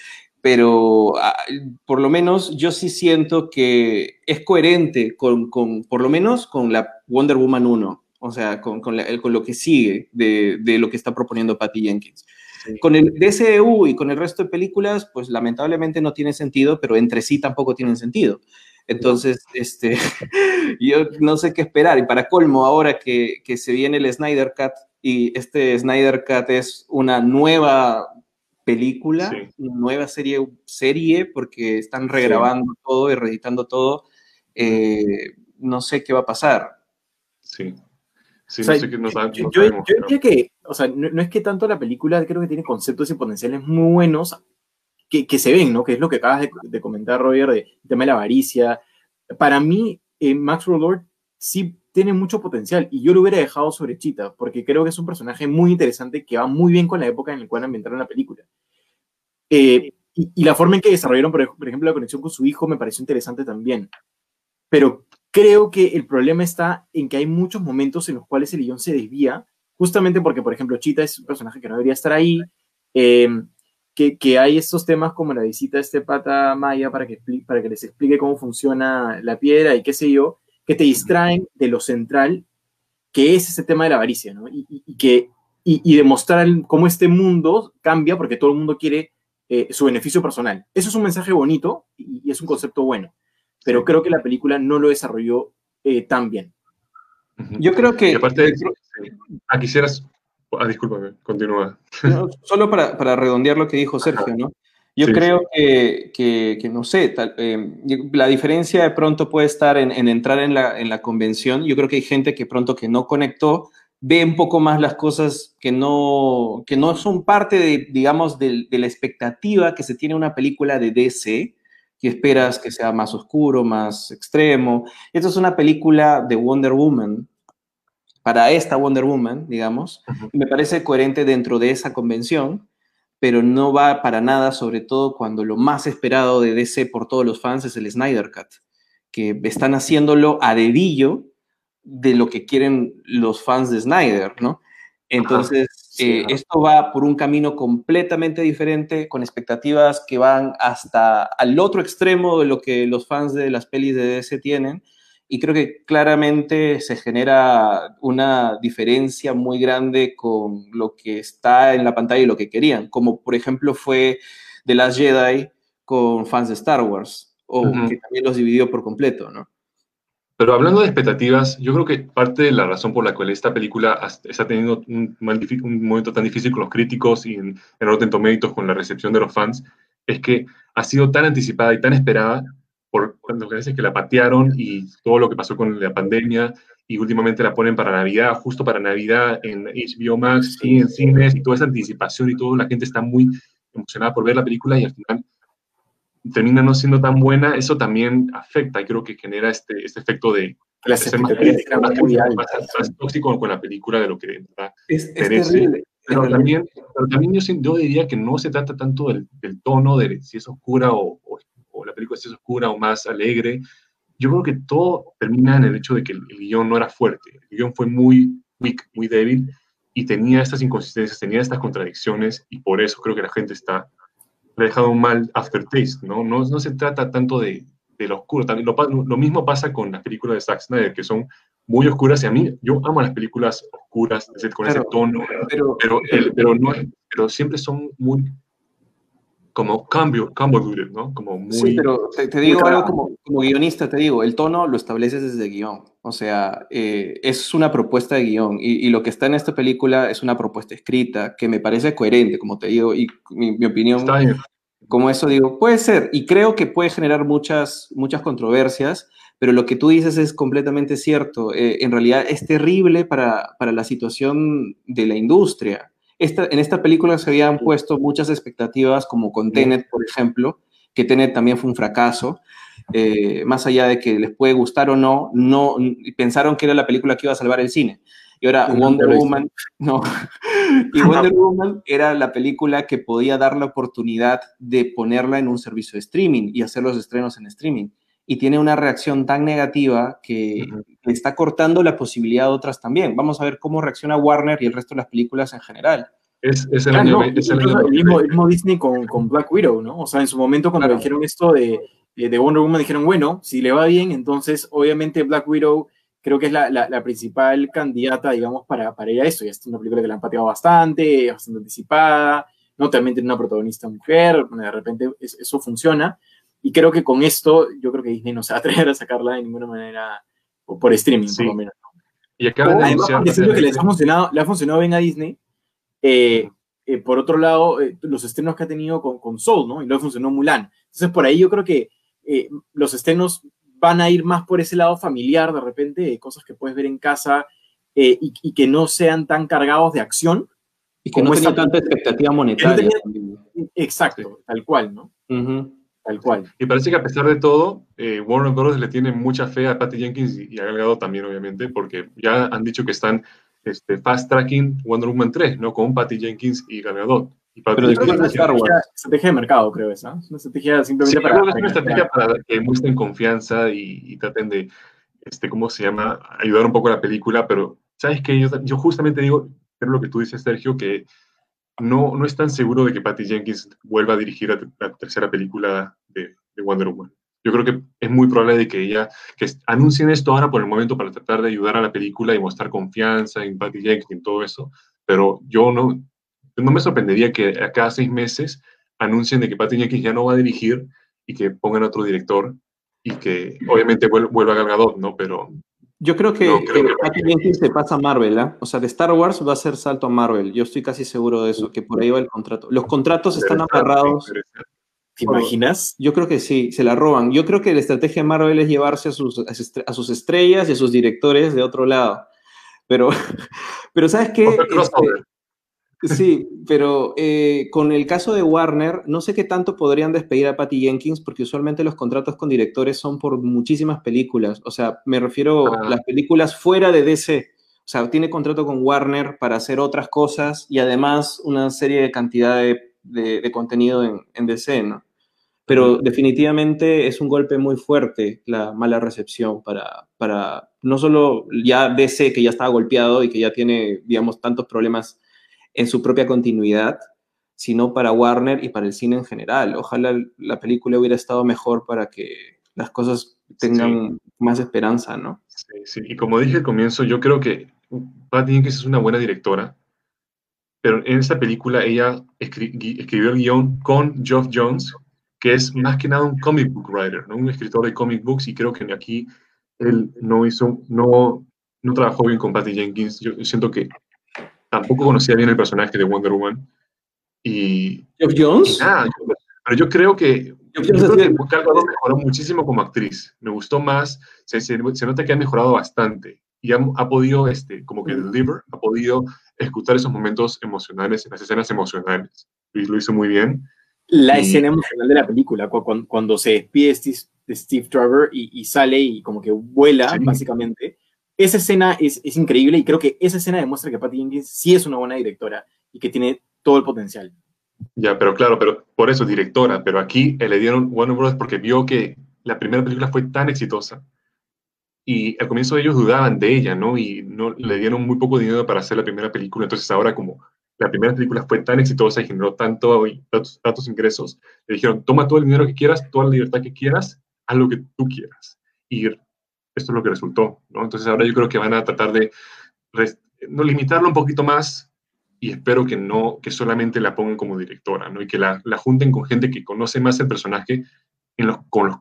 pero ah, por lo menos yo sí siento que es coherente con, con por lo menos con la Wonder Woman 1, o sea, con, con, con lo que sigue de, de lo que está proponiendo Patty Jenkins. Con el DCU y con el resto de películas, pues lamentablemente no tiene sentido, pero entre sí tampoco tienen sentido. Entonces, este, yo no sé qué esperar. Y para colmo, ahora que, que, se viene el Snyder Cut y este Snyder Cut es una nueva película, una nueva serie, serie porque están regrabando todo y reeditando todo, eh, no sé qué va a pasar. Sí. Sí, no sé qué nos yo, yo, diría que, o sea, no, es que tanto la película creo que tiene conceptos y potenciales muy buenos que, que se ven, ¿no? Que es lo que acabas de, comentar, Roger, de, tema de la avaricia. Para mí, eh, Max Lord sí tiene mucho potencial y yo lo hubiera dejado sobre Chita porque creo que es un personaje muy interesante que va muy bien con la época en la cual ambientaron la película. Eh, y, la forma en que desarrollaron, por, ejemplo, la conexión con su hijo me pareció interesante también. Pero creo que el problema está en que hay muchos momentos en los cuales el guion se desvía, justamente porque, por ejemplo, Chita es un personaje que no debería estar ahí, eh, que, que, hay estos temas como la visita de este pata maya para que, para que les explique cómo funciona la piedra y qué sé yo, que te distraen de lo central, que es ese tema de la avaricia, ¿no? Y, y, que, y, demostrar cómo este mundo cambia porque todo el mundo quiere eh, su beneficio personal. Eso es un mensaje bonito y, es un concepto bueno, pero creo que la película no lo desarrolló eh, tan bien. Yo creo que... aparte, ah, quisieras Ah, discúlpame, continúa. solo para, para, redondear lo que dijo Sergio, ¿no? Yo creo Que, que, no sé, eh, la diferencia de pronto puede estar en, en entrar en la, en la, convención. Yo creo que hay gente que pronto que no conectó, ve un poco más las cosas que no, que no son parte, de, digamos, de, de la expectativa que se tiene una película de DC, que esperas que sea más oscuro, más extremo. Esta es una película de Wonder Woman, para esta Wonder Woman, digamos, me parece coherente dentro de esa convención, pero no va para nada, sobre todo cuando lo más esperado de DC por todos los fans es el Snyder Cut, que están haciéndolo a dedillo de lo que quieren los fans de Snyder, ¿no? Entonces, eh, esto va por un camino completamente diferente, con expectativas que van hasta al otro extremo de lo que los fans de las pelis de DC tienen, y creo que claramente se genera una diferencia muy grande con lo que está en la pantalla y lo que querían, como por ejemplo fue The Last Jedi con fans de Star Wars, o que también los dividió por completo, ¿no? Pero hablando de expectativas, yo creo que parte de la razón por la cual esta película está teniendo un, un momento tan difícil con los críticos y en, en Rotten Tomatoes con la recepción de los fans es que ha sido tan anticipada y tan esperada por cuando veces que la patearon y todo lo que pasó con la pandemia y últimamente la ponen para Navidad, justo para Navidad en HBO Max y en cines y toda esa anticipación y todo, la gente está muy emocionada por ver la película y al final termina no siendo tan buena, eso también afecta y creo que genera este, este efecto de, la ser más, más, tóxico con la película de lo que de verdad es, pero, también, pero también yo, yo, diría que no se trata tanto del, del tono, de si es oscura o, película es oscura o más alegre. Yo creo que todo termina en el hecho de que el, guion no era fuerte. El guion fue muy weak, muy débil y tenía estas inconsistencias, tenía estas contradicciones y por eso creo que la gente está le ha dejado un mal aftertaste, ¿no? No, no se trata tanto de, de lo oscuro, también lo, lo, mismo pasa con las películas de Zack Snyder, que son muy oscuras y a mí, yo amo las películas oscuras, con ese tono, pero, pero, pero, no, pero siempre son muy como cambio, cambio ¿no? Como muy... Sí, pero te, digo algo como, como, guionista, te digo, el tono lo estableces desde guion. O sea, eh, es una propuesta de guion y, y, lo que está en esta película es una propuesta escrita que me parece coherente, como te digo, y mi, mi opinión... Está bien. Como eso digo, puede ser, y creo que puede generar muchas, muchas controversias, pero lo que tú dices es completamente cierto. Eh, en realidad es terrible para, para la situación de la industria en esta película se habían puesto muchas expectativas, como con Tenet, por ejemplo, que Tenet también fue un fracaso. Eh, más allá de que les puede gustar o no, no pensaron que era la película que iba a salvar el cine. Y ahora Wonder Woman, no. y Wonder Woman era la película que podía dar la oportunidad de ponerla en un servicio de streaming y hacer los estrenos en streaming. Y tiene una reacción tan negativa que está cortando la posibilidad de otras también. Vamos a ver cómo reacciona Warner y el resto de las películas en general. Es, el, año, mismo, Disney con, con, Black Widow, ¿no? O sea, en su momento cuando dijeron esto de, de Wonder Woman, dijeron, bueno, si le va bien, entonces obviamente Black Widow creo que es la, la, principal candidata, digamos, para, para ir a eso. Y es una película que la han pateado bastante, bastante anticipada, ¿no? También tiene una protagonista mujer, de repente eso funciona. Y creo que con esto, yo creo que Disney no se va a atrever a sacarla de ninguna manera por streaming, por lo menos. Y acaba de anunciar. que les ha funcionado, le ha funcionado bien a Disney. Eh, eh, por otro lado, eh, los estrenos que ha tenido con, con, Soul, ¿no? Y luego funcionó Mulan. Entonces, por ahí yo creo que los estrenos van a ir más por ese lado familiar, de repente, cosas que puedes ver en casa y, que no sean tan cargados de acción. Y que no tenga tanta expectativa monetaria. exacto, tal cual, ¿no? Tal cual. Y parece que a pesar de todo, eh, Warner Bros. le tiene mucha fe a Patty Jenkins y, a Gal también, obviamente, porque ya han dicho que están este, fast tracking Wonder Woman 3, ¿no? Con Patty Jenkins y Gal Pero es una estrategia, de mercado, creo esa. Es una estrategia simplemente para... Es una estrategia para que muestren confianza y, traten de, este, ¿cómo se llama? Ayudar un poco a la película, pero ¿sabes qué? Yo, yo justamente digo, pero lo que tú dices, Sergio, que no, no es tan seguro de que Patty Jenkins vuelva a dirigir la, tercera película de, de, Wonder Woman. Yo creo que es muy probable de que ella, que anuncien esto ahora por el momento para tratar de ayudar a la película y mostrar confianza en Patty Jenkins y todo eso, pero yo no, no me sorprendería que a cada seis meses anuncien de que Patty Jenkins ya no va a dirigir y que pongan otro director y que obviamente vuelva a Gal Gadot, ¿no? Pero... Yo creo que, Patty Jenkins se pasa a Marvel, ¿ah? O sea, de Star Wars va a ser salto a Marvel. Yo estoy casi seguro de eso, que por ahí va el contrato. Los contratos están amarrados. ¿Te imaginas? Yo creo que sí, se la roban. Yo creo que la estrategia de Marvel es llevarse a sus, a sus estrellas y a sus directores de otro lado. Pero, pero ¿sabes qué? Sí, pero eh, con el caso de Warner, no sé qué tanto podrían despedir a Patty Jenkins, porque usualmente los contratos con directores son por muchísimas películas. O sea, me refiero a ah. las películas fuera de DC. O sea, tiene contrato con Warner para hacer otras cosas y además una serie de cantidad de, contenido en, en, DC, ¿no? Pero definitivamente es un golpe muy fuerte la mala recepción para, para no solo ya DC, que ya estaba golpeado y que ya tiene, digamos, tantos problemas en su propia continuidad, sino para Warner y para el cine en general. Ojalá la película hubiera estado mejor para que las cosas tengan más esperanza, ¿no? Sí, sí, y como dije al comienzo, yo creo que Patty Jenkins es una buena directora, pero en esta película ella escribió el guion con Geoff Jones, que es más que nada un comic book writer, ¿no? un escritor de comic books, y creo que aquí él no hizo, no, no trabajó bien con Patty Jenkins. Yo siento que tampoco conocía bien el personaje de Wonder Woman. Y. ¿Jeff Jones? pero yo creo que. Yo creo que mejoró muchísimo como actriz. Me gustó más. Se, se, nota que ha mejorado bastante. Y ha, ha, podido, este, como que deliver, ha podido escuchar esos momentos emocionales, las escenas emocionales. Y lo hizo muy bien. La escena emocional de la película, cuando, cuando se despide de Steve Trevor y, y, sale y como que vuela, básicamente esa escena es, es, increíble y creo que esa escena demuestra que Patty Jenkins sí es una buena directora y que tiene todo el potencial. Ya, pero claro, pero por eso directora, pero aquí le dieron Warner Bros. porque vio que la primera película fue tan exitosa y al comienzo ellos dudaban de ella, ¿no? Y no le dieron muy poco dinero para hacer la primera película, entonces ahora como la primera película fue tan exitosa y generó tanto, tantos, tantos ingresos, le dijeron, toma todo el dinero que quieras, toda la libertad que quieras, haz lo que tú quieras. Y esto es lo que resultó, ¿no? Entonces ahora yo creo que van a tratar de no limitarlo un poquito más y espero que no, que solamente la pongan como directora, ¿no? Y que la, la junten con gente que conoce más el personaje en los, con los,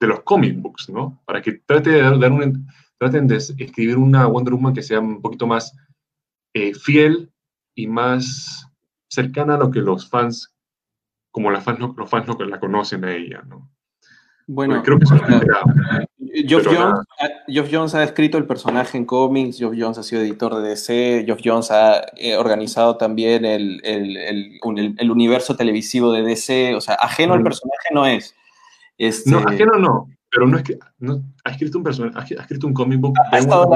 de los comic books, ¿no? Para que trate de dar un, traten de escribir una Wonder Woman que sea un poquito más eh, fiel y más cercana a lo que los fans, como los fans, los fans la conocen a ella, ¿no? Bueno, creo que eso es Geoff Jones, Geoff Jones, ha escrito el personaje en cómics, Geoff Jones ha sido editor de DC, Geoff Jones ha eh, organizado también el, el, el, el, universo televisivo de DC, o sea, ajeno al personaje no es. Este, no, ajeno no, pero no es que no, ha escrito un personaje, ha escrito un comic book. Ha, estado,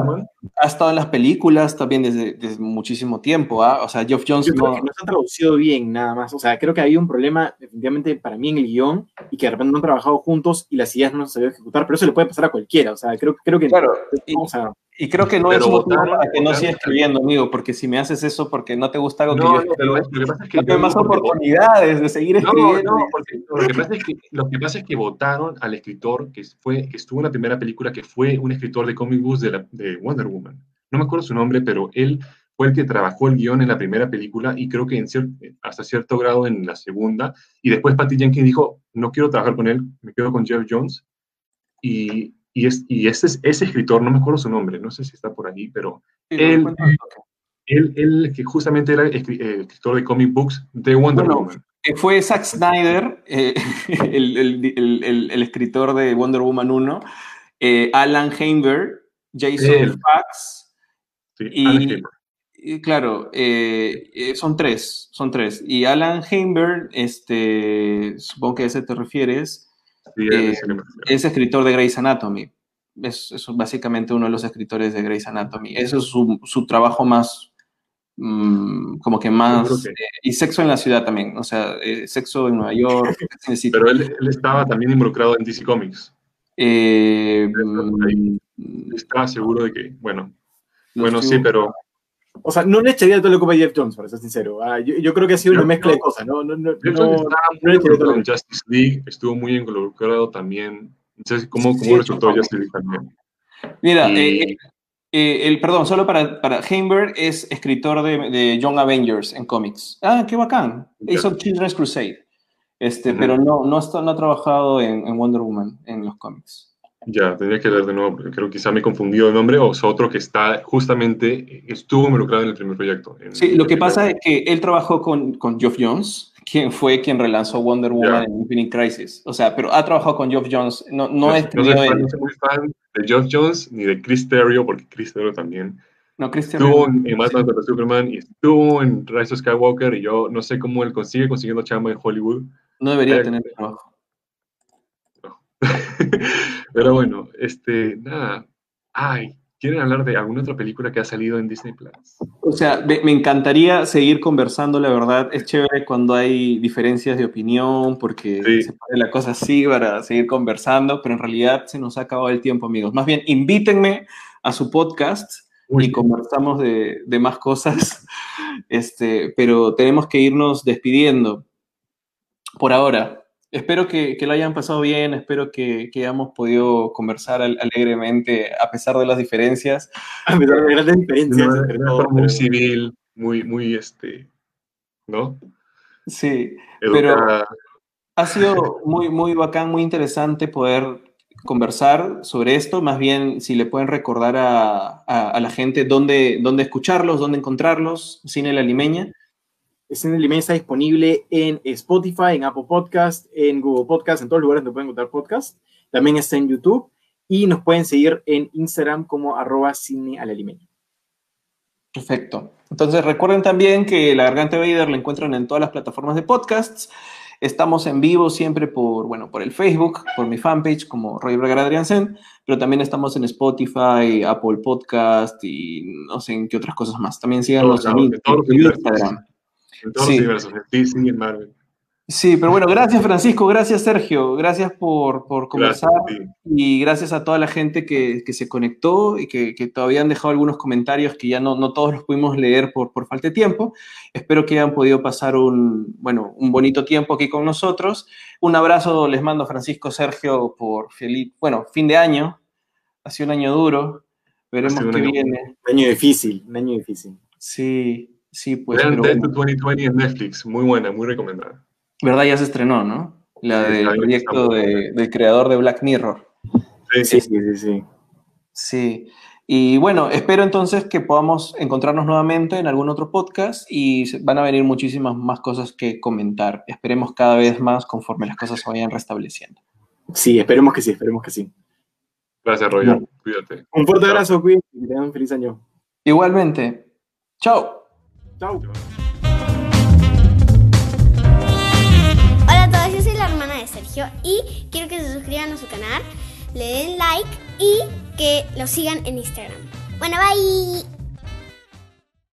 ha estado, en las películas también desde, desde muchísimo tiempo. ¿ah? O sea, Geoff Jones no, no se ha traducido bien nada más. O sea, creo que había un problema definitivamente para mí en el guion y que de repente no han trabajado juntos y las ideas no se sabían ejecutar, pero eso le puede pasar a cualquiera. O sea, creo, creo que. Claro, y creo que no es motivo para que no siga escribiendo, amigo, porque si me haces eso porque no te gusta algo que yo escribo, lo que pasa es que más oportunidades de seguir escribiendo. No, no, porque lo que, pasa es que, lo que pasa es que votaron al escritor que, fue, que estuvo en la primera película, que fue un escritor de comic books de, de Wonder Woman. No me acuerdo su nombre, pero él fue el que trabajó el guion en la primera película y creo que en hasta cierto grado en la segunda. Y después Patty Jenkins dijo, no quiero trabajar con él, me quedo con Jeff Jones. Y y, es, y ese, ese escritor, no me acuerdo su nombre, no sé si está por ahí, pero él, él, él, que justamente era eh, escritor de comic books de Wonder Woman. Fue Zack Snyder, eh, el, el, el, escritor de Wonder Woman 1, eh, Alan Heinberg, Jason Fax y, y, claro, son tres, son tres. Y Alan Heinberg, este, supongo que a ese te refieres, eh, es escritor de Grey's Anatomy. Es, básicamente uno de los escritores de Grey's Anatomy. Ese es su, su, trabajo más, mm, como que más... eh, y sexo en la ciudad también, o sea, eh, sexo en Nueva York. Pero él, él estaba también involucrado en DC Comics. Mm, Estaba seguro de que, bueno, no bueno, sí, pero O sea, no le echaría todo lo culpa a Jeff Jones, para ser sincero. Ah, yo, yo creo que ha sido una mezcla de yo- cosas, ¿no? no, no, Jeff no- no le todo en Justice League, estuvo muy involucrado también. ¿cómo, Sí, cómo sí, resultó. Justice League también? Mira, Y- eh, eh, el, perdón, solo para, para Heimberg es escritor de, de Young Avengers en cómics. Ah, qué bacán. Ya. Hizo Children's Crusade. Este, Ujú. pero no, no, está- no ha trabajado en, en Wonder Woman en los cómics. Ya, tendría que leer de nuevo, porque creo que quizá me he confundido el nombre, o es otro que está justamente, estuvo involucrado en el primer proyecto. Sí, lo que pasa es que él trabajó con, con Geoff Jones, quien fue quien relanzó Wonder Woman en Infinite Crisis. O sea, pero ha trabajado con Geoff Jones. No, no soy, fan- en- no soy fan de Geoff Jones ni de Chris Terrio, porque Chris Terrio también No, Christian. estuvo en, en Batman contra Superman y estuvo en Rise of Skywalker, y yo no sé cómo él consigue consiguiendo chamba en Hollywood. No debería Eh, tener trabajo. Pero bueno, este, nada. Ay, ¿quieren hablar de alguna otra película que ha salido en Disney Plus? O sea, me, me encantaría seguir conversando, la verdad. Es chévere cuando hay diferencias de opinión, porque Sí. se pone la cosa así para seguir conversando, pero en realidad se nos ha acabado el tiempo, amigos. Más bien, invítenme a su podcast y conversamos de, de más cosas, este, pero tenemos que irnos despidiendo por ahora. Espero que, que lo hayan pasado bien, espero que, que hayamos podido conversar al- alegremente a pesar de las diferencias. A pesar de grandes diferencias entre muy civil, muy, muy, este, ¿no? Sí, Pero-. Ha sido muy, muy bacán, muy interesante poder conversar sobre esto. Más bien, si le pueden recordar a, a- a la gente dónde, dónde escucharlos, dónde encontrarlos, Cine La Limeña. Cine Limeña está disponible en Spotify, en Apple Podcast, en Google Podcast, en todos los lugares donde pueden encontrar podcast. También está en YouTube y nos pueden seguir en Instagram como arroba cine a la limeña. Perfecto. Entonces, recuerden también que La Garganta Vader la encuentran en todas las plataformas de podcasts. Estamos en vivo siempre por, bueno, por el Facebook, por mi fanpage como Roy Vergara Adriansen, pero también estamos en Spotify, Apple Podcast y no sé en qué otras cosas más. También síganos en. Instagram. En todos Sí. los universos, en Marvel. Sí, pero bueno, gracias Francisco, gracias Sergio, gracias por, por conversar Gracias, sí. y gracias a toda la gente que, que se conectó y que, que todavía han dejado algunos comentarios que ya no, no todos los pudimos leer por, por falta de tiempo. Espero que hayan podido pasar un, bueno, un bonito tiempo aquí con nosotros. Un abrazo les mando Francisco, Sergio, por feliz, bueno, fin de año. Ha sido un año duro, veremos qué año- viene. Un año difícil, un año difícil. Sí, sí, pues. Vean Death bueno. to 2020 en Netflix, muy buena, muy recomendada. ¿Verdad? Ya se estrenó, ¿no? La Sí, del proyecto de- del creador de Black Mirror. Sí, Sí, sí, sí, sí. Sí. Y bueno, espero entonces que podamos encontrarnos nuevamente en algún otro podcast y van a venir muchísimas más cosas que comentar. Esperemos cada vez más conforme las cosas se vayan restableciendo. Sí, esperemos que sí, esperemos que sí. Gracias, Roger. Cuídate. Un fuerte Chao. abrazo, cuídense y tengan un feliz año. Igualmente. Chao. Chao. Hola a todos, yo soy la hermana de Sergio y quiero que se suscriban a su canal, le den like y que lo sigan en Instagram. Bueno, bye.